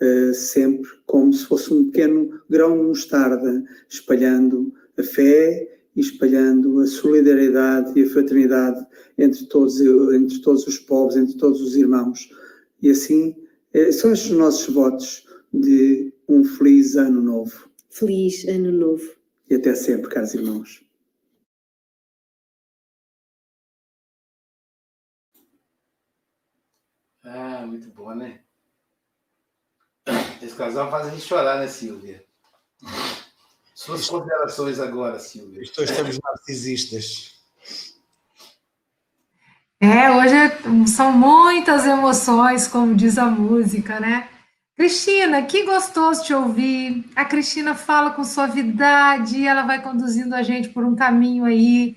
[SPEAKER 2] uh, sempre como se fosse um pequeno grão de mostarda, espalhando a fé e espalhando a solidariedade e a fraternidade entre todos, entre todos os povos, entre todos os irmãos. E assim eh, são estes os nossos votos de um feliz ano novo.
[SPEAKER 8] Feliz ano novo.
[SPEAKER 2] E até sempre, caros irmãos.
[SPEAKER 1] Ah, muito bom, né? Esse casal faz a gente chorar, né, Silvia? Suas considerações agora, Silvia.
[SPEAKER 2] Os dois estamos narcisistas.
[SPEAKER 3] É, hoje são muitas emoções, como diz a música, né? Cristina, que gostoso te ouvir. A Cristina fala com suavidade, ela vai conduzindo a gente por um caminho aí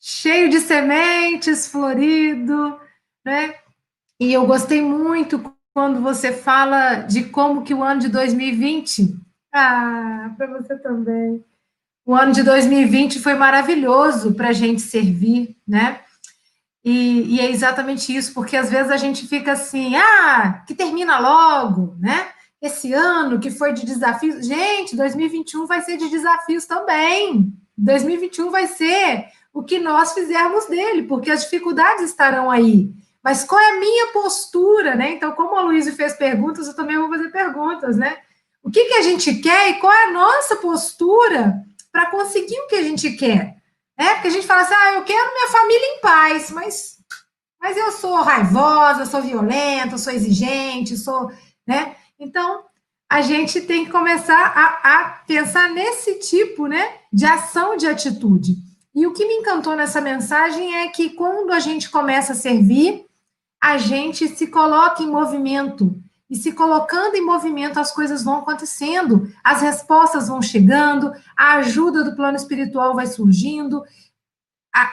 [SPEAKER 3] cheio de sementes, florido, né? E eu gostei muito quando você fala de como que o ano de 2020, ah, para você também. O ano de 2020 foi maravilhoso para a gente servir, né? E, e, é exatamente isso, porque às vezes a gente fica assim, ah, que termina logo, né? Esse ano que foi de desafios. Gente, 2021 vai ser de desafios também. 2021 vai ser o que nós fizermos dele, porque as dificuldades estarão aí. Mas qual é a minha postura, né? Então, como a Luísa fez perguntas, eu também vou fazer perguntas, né? O que, que a gente quer e qual é a nossa postura para conseguir o que a gente quer? É, porque a gente fala assim, ah, eu quero minha família em paz, mas, mas eu sou raivosa, sou violenta, sou exigente, sou, né? Então, a gente tem que começar a, a pensar nesse tipo, né, de ação, de atitude. E o que me encantou nessa mensagem é que quando a gente começa a servir, a gente se coloca em movimento. E se colocando em movimento, as coisas vão acontecendo, as respostas vão chegando, a ajuda do plano espiritual vai surgindo,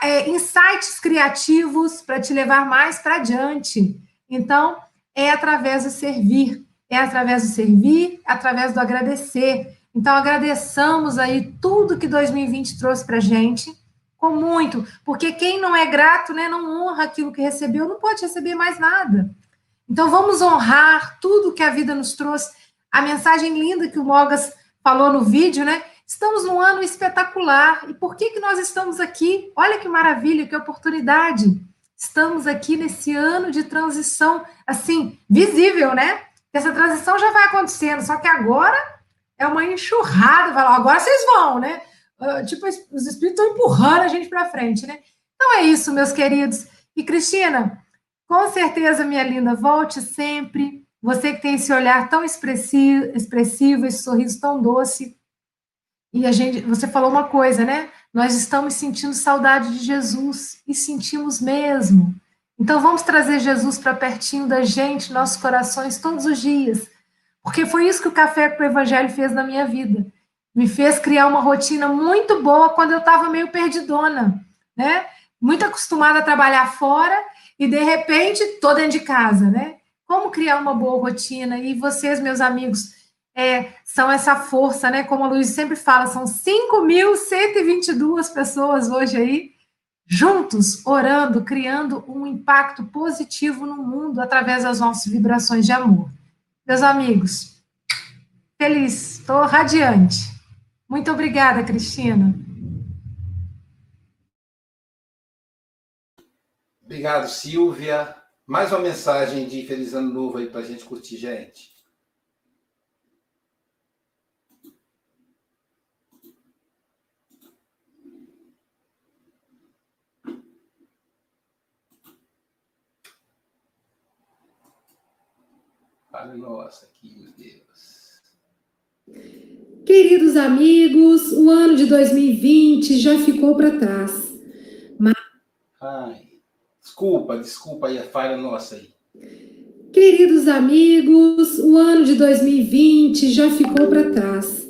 [SPEAKER 3] é, insights criativos para te levar mais para adiante. Então, é através do servir, é através do servir, é através do agradecer. Então, agradeçamos aí tudo que 2020 trouxe para a gente com muito, porque quem não é grato, né, não honra aquilo que recebeu, não pode receber mais nada. Então vamos honrar tudo que a vida nos trouxe. A mensagem linda que o Mogas falou no vídeo, né? Estamos num ano espetacular. E por que que nós estamos aqui? Olha que maravilha, que oportunidade. Estamos aqui nesse ano de transição, assim, visível, né? Essa transição já vai acontecendo, só que agora é uma enxurrada. Agora vocês vão, né? Uh, tipo, os espíritos estão empurrando a gente para frente, né? Então é isso, meus queridos. E Cristina, com certeza, minha linda, volte sempre. Você que tem esse olhar tão expressivo, expressivo esse sorriso tão doce. E a gente, você falou uma coisa, né? Nós estamos sentindo saudade de Jesus e sentimos mesmo. Então vamos trazer Jesus para pertinho da gente, nossos corações todos os dias. Porque foi isso que o café com o evangelho fez na minha vida me fez criar uma rotina muito boa quando eu estava meio perdidona, né? Muito acostumada a trabalhar fora e de repente tô dentro de casa, né? Como criar uma boa rotina? E vocês, meus amigos, é, são essa força, né? Como a Luiz sempre fala, são 5.122 pessoas hoje aí, juntos, orando, criando um impacto positivo no mundo através das nossas vibrações de amor. Meus amigos, feliz, estou radiante. Muito obrigada, Cristina.
[SPEAKER 1] Obrigado, Silvia. Mais uma mensagem de Feliz Ano Novo aí para a gente curtir, gente. Nossa aqui, meu Deus.
[SPEAKER 3] Queridos amigos, o ano de 2020 já ficou para trás.
[SPEAKER 1] Mas... Ai, desculpa, desculpa aí a falha nossa aí.
[SPEAKER 3] Queridos amigos, o ano de 2020 já ficou para trás.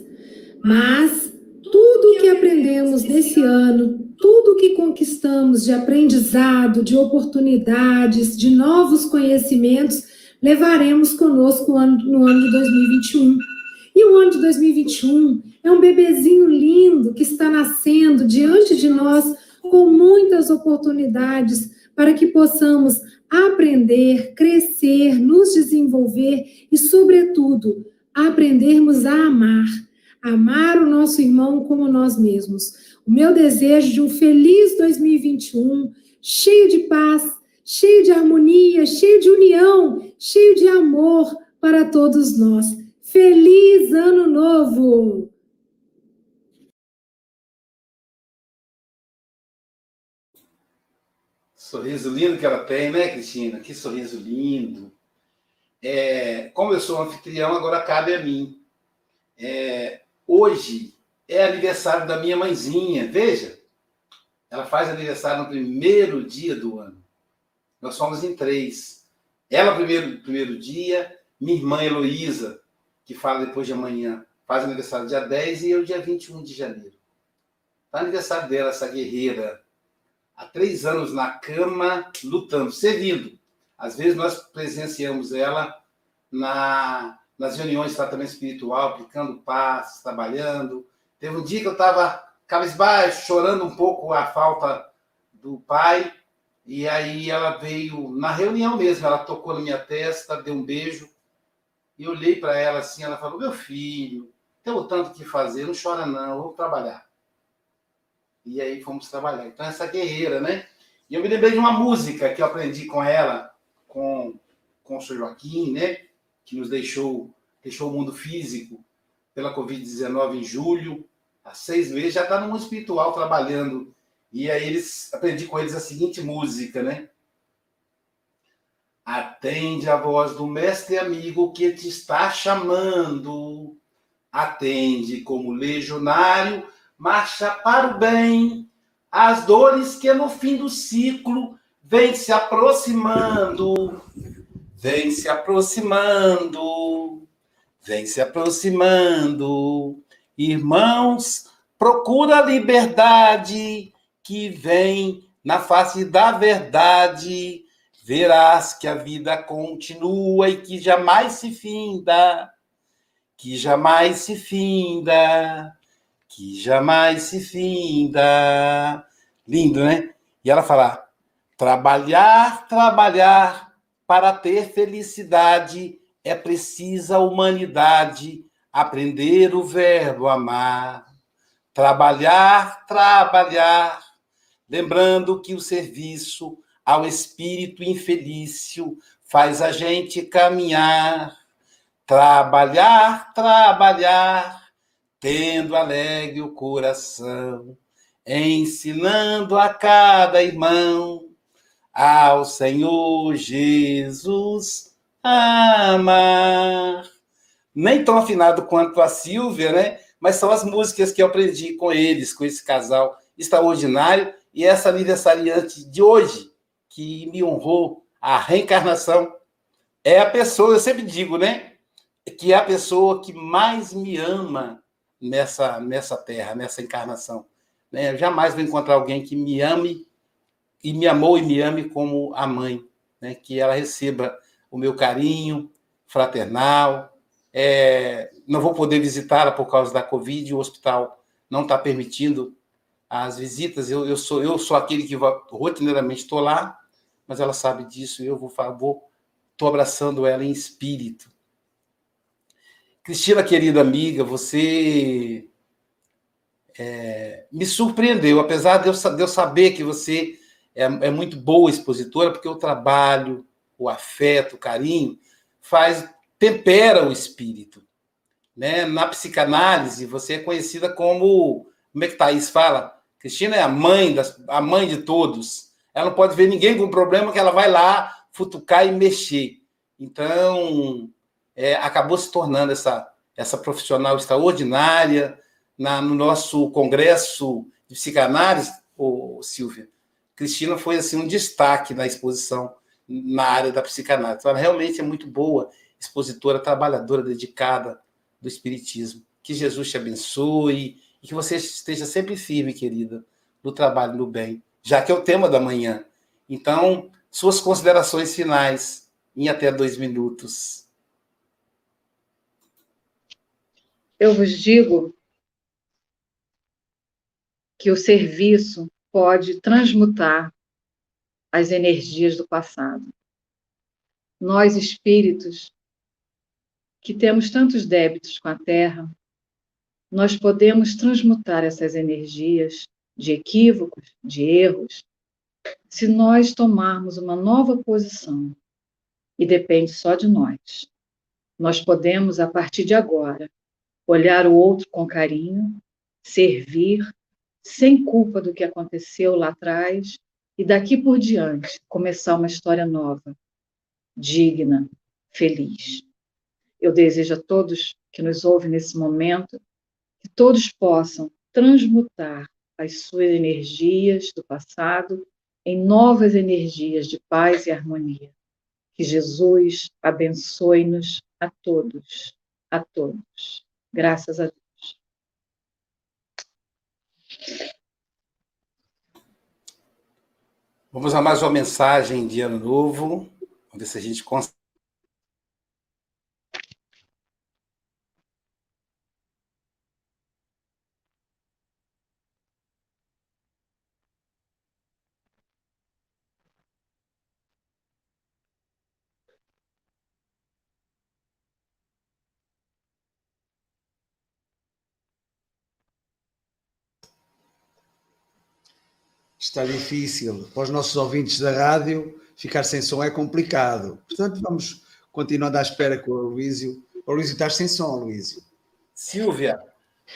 [SPEAKER 3] Mas tudo o que aprendemos nesse ano, tudo o que conquistamos de aprendizado, de oportunidades, de novos conhecimentos, levaremos conosco no ano de 2021 e o ano de 2021 é um bebezinho lindo que está nascendo diante de nós com muitas oportunidades para que possamos aprender, crescer, nos desenvolver e, sobretudo, aprendermos a amar. Amar o nosso irmão como nós mesmos. O meu desejo de um feliz 2021, cheio de paz, cheio de harmonia, cheio de união, cheio de amor para todos nós. Feliz Ano Novo!
[SPEAKER 1] Sorriso lindo que ela tem, né, Cristina? Que sorriso lindo. é, como eu sou anfitrião, agora cabe a mim. É, hoje é aniversário da minha mãezinha, veja. Ela faz aniversário no primeiro dia do ano. Nós somos em três. Ela, primeiro, primeiro dia, minha irmã Heloísa, que fala depois de amanhã, faz aniversário dia 10 e eu dia 21 de janeiro. Tá aniversário dela, essa guerreira. Há três anos na cama, lutando, servindo. Às vezes nós presenciamos ela na, nas reuniões de tratamento espiritual, aplicando passos, trabalhando. Teve um dia que eu estava cabisbaixo, chorando um pouco a falta do pai, e aí ela veio na reunião mesmo, ela tocou na minha testa, deu um beijo, e eu olhei para ela assim, ela falou: Meu filho, tem tanto que fazer, não chora não, vamos trabalhar. E aí fomos trabalhar. Então, essa guerreira, né? E eu me lembrei de uma música que eu aprendi com ela, com, com o Sr. Joaquim, né? Que nos deixou, deixou o mundo físico pela Covid-19 em julho, há seis meses, já está no mundo espiritual trabalhando. E aí eles aprendi com eles a seguinte música, né? Atende a voz do mestre amigo que te está chamando. Atende como legionário marcha para o bem, as dores que no fim do ciclo vêm se aproximando, vem se aproximando, vem se aproximando. Irmãos, procura a liberdade que vem na face da verdade. Verás que a vida continua e que jamais se finda, que jamais se finda que jamais se finda. Lindo, né? E ela fala: trabalhar, trabalhar para ter felicidade é precisa humanidade aprender o verbo amar. Trabalhar, trabalhar, lembrando que o serviço ao espírito infelício faz a gente caminhar. Trabalhar, trabalhar, tendo alegre o coração, ensinando a cada irmão ao Senhor Jesus amar. Nem tão afinado quanto a Silvia, né? Mas são as músicas que eu aprendi com eles, com esse casal extraordinário e essa aniversariante de hoje, que me honrou a reencarnação, é a pessoa, eu sempre digo, né? Que é a pessoa que mais me ama nessa, nessa terra, nessa encarnação. Né? Eu jamais vou encontrar alguém que me ame e me amou e me ame como a mãe, né? que ela receba o meu carinho fraternal. É, não vou poder visitá-la por causa da Covid, o hospital não está permitindo as visitas. Eu, eu, sou, eu sou aquele que rotineiramente estou lá, mas ela sabe disso. Eu vou, vou estou abraçando ela em espírito. Cristina, querida amiga, você é, me surpreendeu, apesar de eu, de eu saber que você é, é, muito boa expositora, porque o trabalho, o afeto, o carinho, faz tempera o espírito. Né? Na psicanálise, você é conhecida como, como é que Thaís fala? Cristina é a mãe, das, a mãe de todos. Ela não pode ver ninguém com problema que ela vai lá futucar e mexer. Então, é, acabou se tornando essa, essa profissional extraordinária na, no nosso congresso de psicanálise, ô, Silvia. Cristina foi assim um destaque na exposição na área da psicanálise. Ela realmente é muito boa, expositora, trabalhadora, dedicada do espiritismo. Que Jesus te abençoe e que você esteja sempre firme, querida, no trabalho no bem, já que é o tema da manhã. Então, suas considerações finais em até dois minutos.
[SPEAKER 4] Eu vos digo que o serviço pode transmutar as energias do passado. Nós, espíritos, que temos tantos débitos com a Terra, nós podemos transmutar essas energias de equívocos, de erros, se nós tomarmos uma nova posição. E depende só de nós. Nós podemos, a partir de agora, olhar o outro com carinho, servir, sem culpa do que aconteceu lá atrás, e daqui por diante começar uma história nova, digna, feliz. Eu desejo a todos que nos ouvem nesse momento que todos possam transmutar as suas energias do passado em novas energias de paz e harmonia. Que Jesus abençoe-nos a todos, a todos. Graças a Deus.
[SPEAKER 1] Vamos a mais uma mensagem de ano novo. Vamos ver se a gente consegue.
[SPEAKER 2] Está difícil. Para os nossos ouvintes da rádio, ficar sem som é complicado. Portanto, vamos continuando à espera com o Luísio. O Luísio, estás sem som, Luísio.
[SPEAKER 1] Silvia,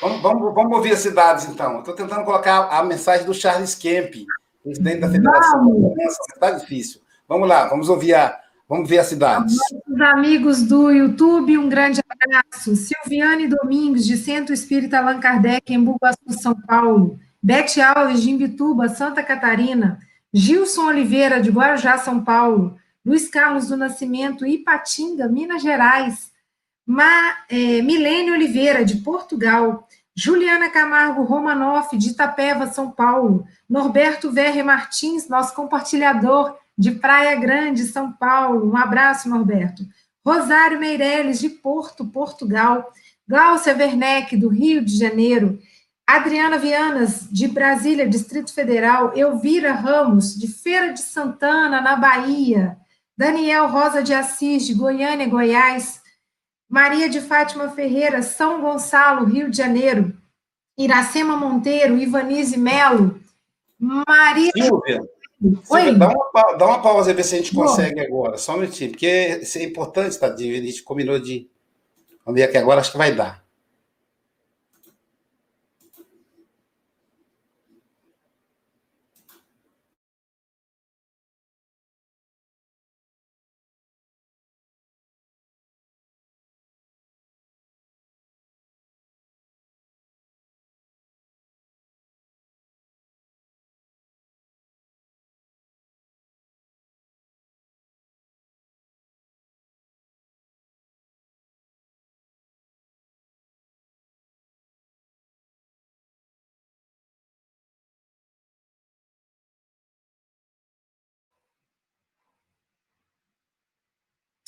[SPEAKER 1] vamos, vamos, vamos ouvir as cidades, então. Estou tentando colocar a mensagem do Charles Kemp, presidente da Federação. Está difícil. Vamos lá, vamos ouvir a, Vamos ver as cidades.
[SPEAKER 3] Os amigos do YouTube, um grande abraço. Silviane Domingos, de Centro Espírita Allan Kardec, em Bugaçu, São Paulo. Bete Alves, de Imbituba, Santa Catarina. Gilson Oliveira, de Guarujá, São Paulo. Luiz Carlos do Nascimento, Ipatinga, Minas Gerais. Ma, é, Milene Oliveira, de Portugal. Juliana Camargo Romanoff, de Itapeva, São Paulo. Norberto Verre Martins, nosso compartilhador de Praia Grande, São Paulo. Um abraço, Norberto. Rosário Meirelles, de Porto, Portugal. Gláucia Werneck, do Rio de Janeiro. Adriana Vianas, de Brasília, Distrito Federal. Elvira Ramos, de Feira de Santana, na Bahia. Daniel Rosa de Assis, de Goiânia, Goiás. Maria de Fátima Ferreira, São Gonçalo, Rio de Janeiro. Iracema Monteiro, Ivanise Melo. Maria.
[SPEAKER 1] Silvia, Silvia dá, uma, dá uma pausa e ver se a gente consegue Bom. agora, só um minutinho, porque isso é importante, Tadinho. A gente combinou de. Vamos ver aqui agora, acho que vai dar.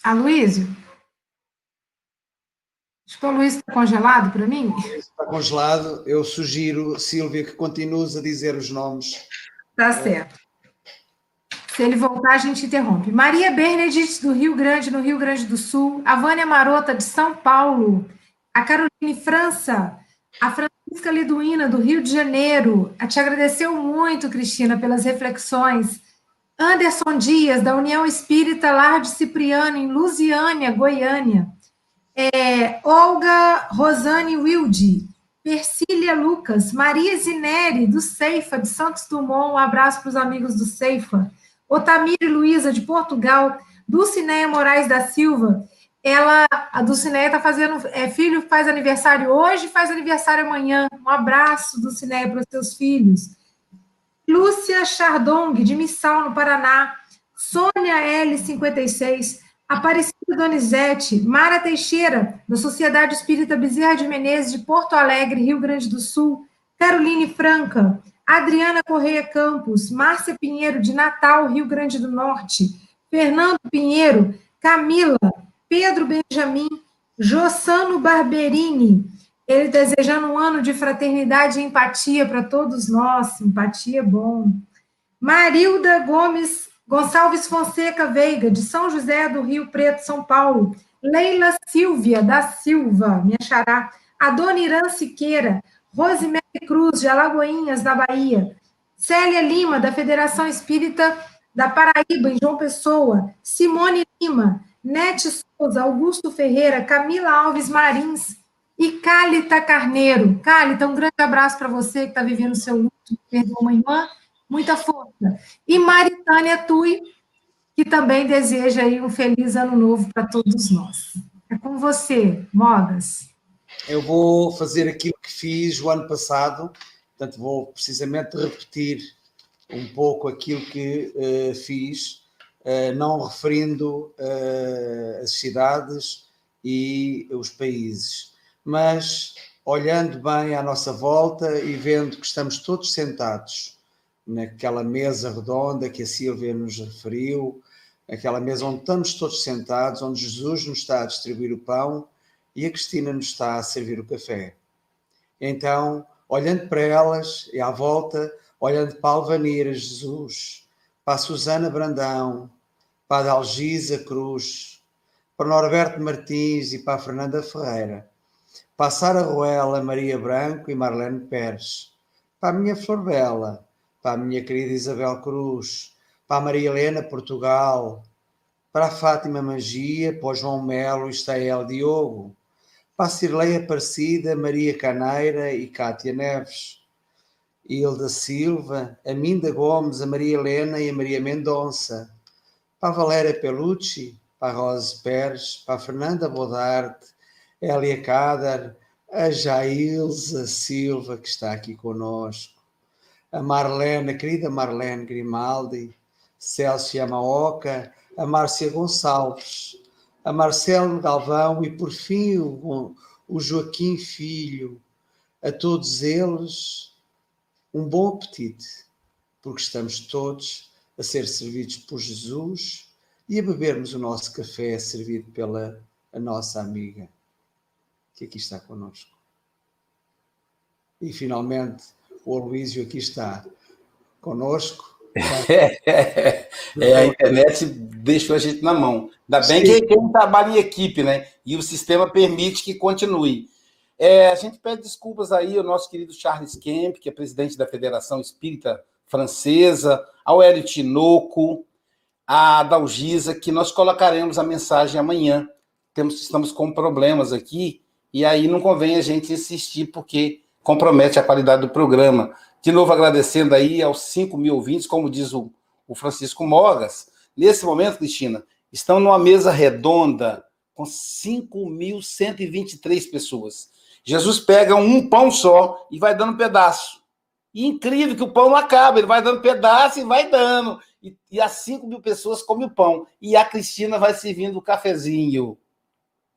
[SPEAKER 3] Aloysio? Acho que o Luiz está congelado para mim.
[SPEAKER 2] Está congelado. Eu sugiro, Silvia, que continues a dizer os nomes.
[SPEAKER 3] Tá certo. Se ele voltar, a gente interrompe. Maria Bernadette, do Rio Grande, no Rio Grande do Sul. A Vânia Marota, de São Paulo. A Caroline França. A Francisca Liduína, do Rio de Janeiro. A te agradeceu muito, Cristina, pelas reflexões. Anderson Dias, da União Espírita Lar de Cipriano, em Lusiânia, Goiânia. É, Olga Rosane Wilde, Persília Lucas, Maria Zineri, do Ceifa, de Santos Dumont, um abraço para os amigos do Ceifa. Otamire Luiza, de Portugal. Dulcinéia Moraes da Silva, ela, a Dulcinéia está fazendo, é, filho faz aniversário hoje, faz aniversário amanhã. Um abraço, Dulcinéia, para os seus filhos. Lúcia Chardong, de Missal, no Paraná. Sônia L, 56. Aparecida Donizete. Mara Teixeira, da Sociedade Espírita Bezerra de Menezes, de Porto Alegre, Rio Grande do Sul. Caroline Franca. Adriana Correia Campos. Márcia Pinheiro, de Natal, Rio Grande do Norte. Fernando Pinheiro. Camila. Pedro Benjamin. Jossano Barberini. Ele desejando um ano de fraternidade e empatia para todos nós. Empatia é bom. Marilda Gomes Gonçalves Fonseca Veiga, de São José do Rio Preto, São Paulo. Leila Silvia da Silva, minha xará. A dona Irã Siqueira. Rosemary Cruz, de Alagoinhas, da Bahia. Célia Lima, da Federação Espírita da Paraíba, em João Pessoa. Simone Lima. Nete Souza, Augusto Ferreira, Camila Alves Marins, e Cálita Carneiro. Cálita, um grande abraço para você que está vivendo o seu luto, perdeu uma irmã, muita força. E Maritânia Tui, que também deseja aí um feliz ano novo para todos nós. É com você, Mogas.
[SPEAKER 2] Eu vou fazer aquilo que fiz o ano passado, portanto, vou precisamente repetir um pouco aquilo que uh, fiz, uh, não referindo uh, as cidades e os países, mas olhando bem à nossa volta e vendo que estamos todos sentados naquela mesa redonda que a Silvia nos referiu, aquela mesa onde estamos todos sentados, onde Jesus nos está a distribuir o pão e a Cristina nos está a servir o café. Então, olhando para elas e à volta, olhando para Alvanira Jesus, para a Susana Brandão, para a Dalgisa Cruz, para Norberto Martins e para a Fernanda Ferreira, para a Ruela, Maria Branco e Marlene Pérez, para a minha Flor Bela, para a minha querida Isabel Cruz, para a Maria Helena Portugal, para a Fátima Magia, para o João Melo e Estael Diogo, para a Cirlei Aparecida, Maria Caneira e Cátia Neves, Hilda Silva, a Minda Gomes, a Maria Helena e a Maria Mendonça, para a Valéria Pelucci, para a Rose Pérez, para a Fernanda Bodarte, Elia Cadar, a Jailza Silva, que está aqui conosco, a Marlene, a querida Marlene Grimaldi, Celso Yamaoka, a Márcia Gonçalves, a Marcelo Galvão e, por fim, o, o Joaquim Filho. A todos eles, um bom apetite, porque estamos todos a ser servidos por Jesus e a bebermos o nosso café servido pela a nossa amiga, que aqui está conosco. E, finalmente, o Aloísio aqui está conosco.
[SPEAKER 1] É, <laughs> é, a internet deixou a gente na mão. Ainda bem Sim. que tem um trabalho em equipe, né? E o sistema permite que continue. É, a gente pede desculpas aí ao nosso querido Charles Kemp, que é presidente da Federação Espírita Francesa, ao Hélio Tinoco, a Dalgisa, que nós colocaremos a mensagem amanhã. Temos, estamos com problemas aqui, e aí não convém a gente insistir, porque compromete a qualidade do programa. De novo, agradecendo aí aos 5 mil ouvintes, como diz o, o Francisco Mogas. Nesse momento, Cristina, estão numa mesa redonda com 5.123 pessoas. Jesus pega um pão só e vai dando pedaço. E incrível que o pão não acaba, ele vai dando pedaço e vai dando. E, e as 5 mil pessoas comem o pão. E a Cristina vai servindo o cafezinho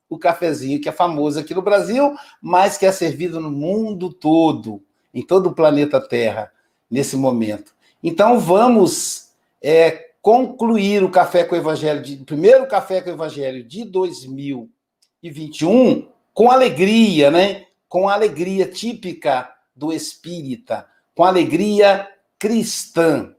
[SPEAKER 1] o cafezinho, que é famoso aqui no Brasil, mas que é servido no mundo todo, em todo o planeta Terra, nesse momento. Então, vamos é, concluir o Café com o Evangelho, de, primeiro Café com o Evangelho de 2021, com alegria, né? Com alegria típica do espírita, com alegria cristã.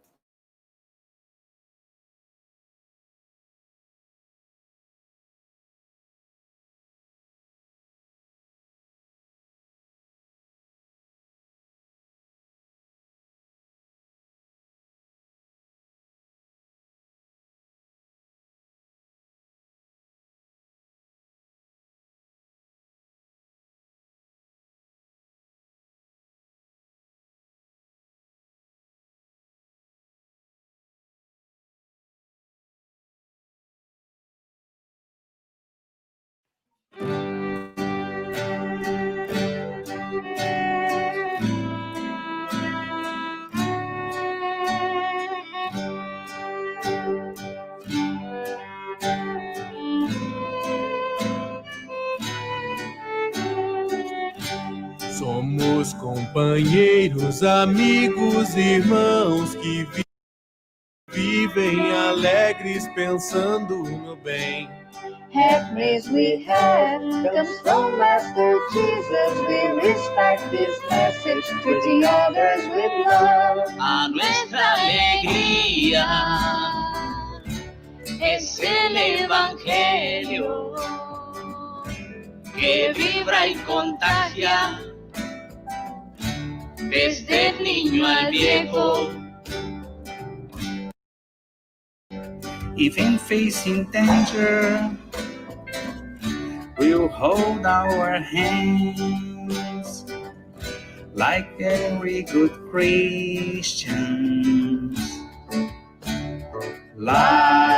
[SPEAKER 9] Somos companheiros, amigos, irmãos que vivem alegres pensando no bem
[SPEAKER 10] happiness we have comes from Master Jesus. We respect this message, treating others with love.
[SPEAKER 11] A nuestra alegría es el Evangelio que vibra y contagia desde el niño al viejo.
[SPEAKER 12] Even facing danger We'll hold our hands like every good Christian. Like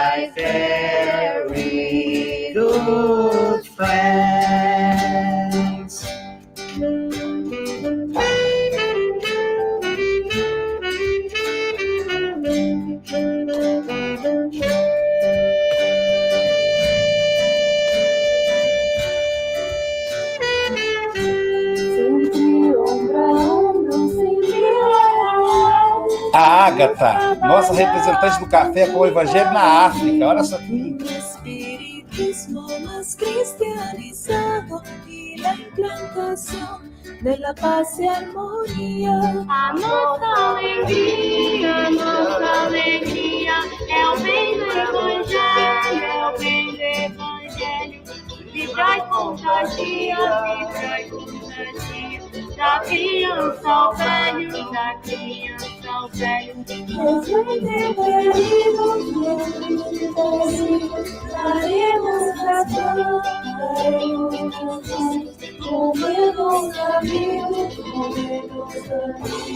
[SPEAKER 1] Ágata, nossa representante do café com o Evangelho na África. Olha só que lindo.
[SPEAKER 13] de la paz y armonía.
[SPEAKER 11] A nossa alegria, a nossa alegria é o bem do Evangelho, é o bem do Evangelho. Vibrai contagia, vibrai contagia. Da criança ao velho, da criança ao velho.
[SPEAKER 13] Daremos razão, comemos amigos, comemos amigos.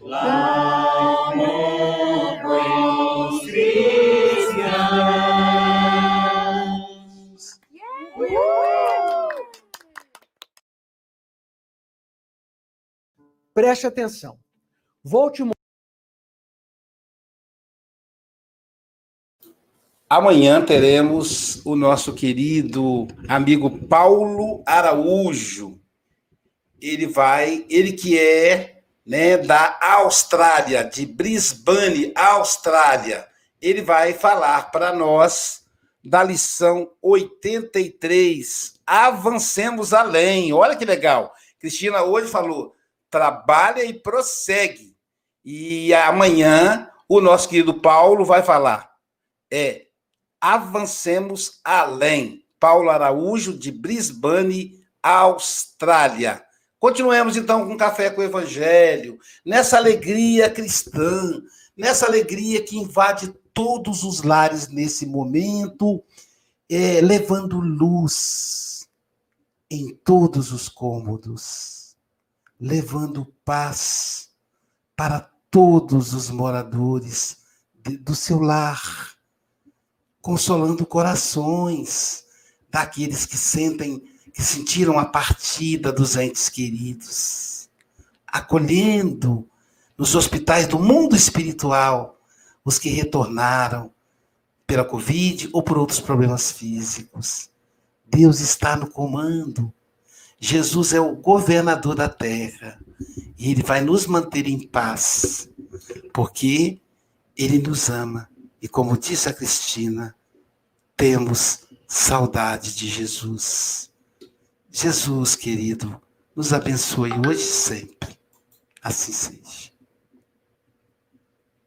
[SPEAKER 12] Lamemos.
[SPEAKER 14] Preste atenção. Volte um
[SPEAKER 1] Amanhã teremos o nosso querido amigo Paulo Araújo. Ele vai, ele que é, né, da Austrália, de Brisbane, Austrália. Ele vai falar para nós da lição 83. Avancemos além. Olha que legal. Cristina hoje falou: trabalha e prossegue. E amanhã o nosso querido Paulo vai falar. É avancemos além. Paulo Araújo, de Brisbane, Austrália. Continuemos então com Café com o Evangelho, nessa alegria cristã, nessa alegria que invade todos os lares nesse momento, é, levando luz em todos os cômodos, levando paz para todos os moradores de, do seu lar consolando corações daqueles que sentem, que sentiram a partida dos entes queridos, acolhendo nos hospitais do mundo espiritual os que retornaram pela Covid ou por outros problemas físicos. Deus está no comando. Jesus é o governador da terra e ele vai nos manter em paz, porque ele nos ama e como disse a Cristina, temos saudade de Jesus. Jesus, querido, nos abençoe hoje e sempre. Assim seja.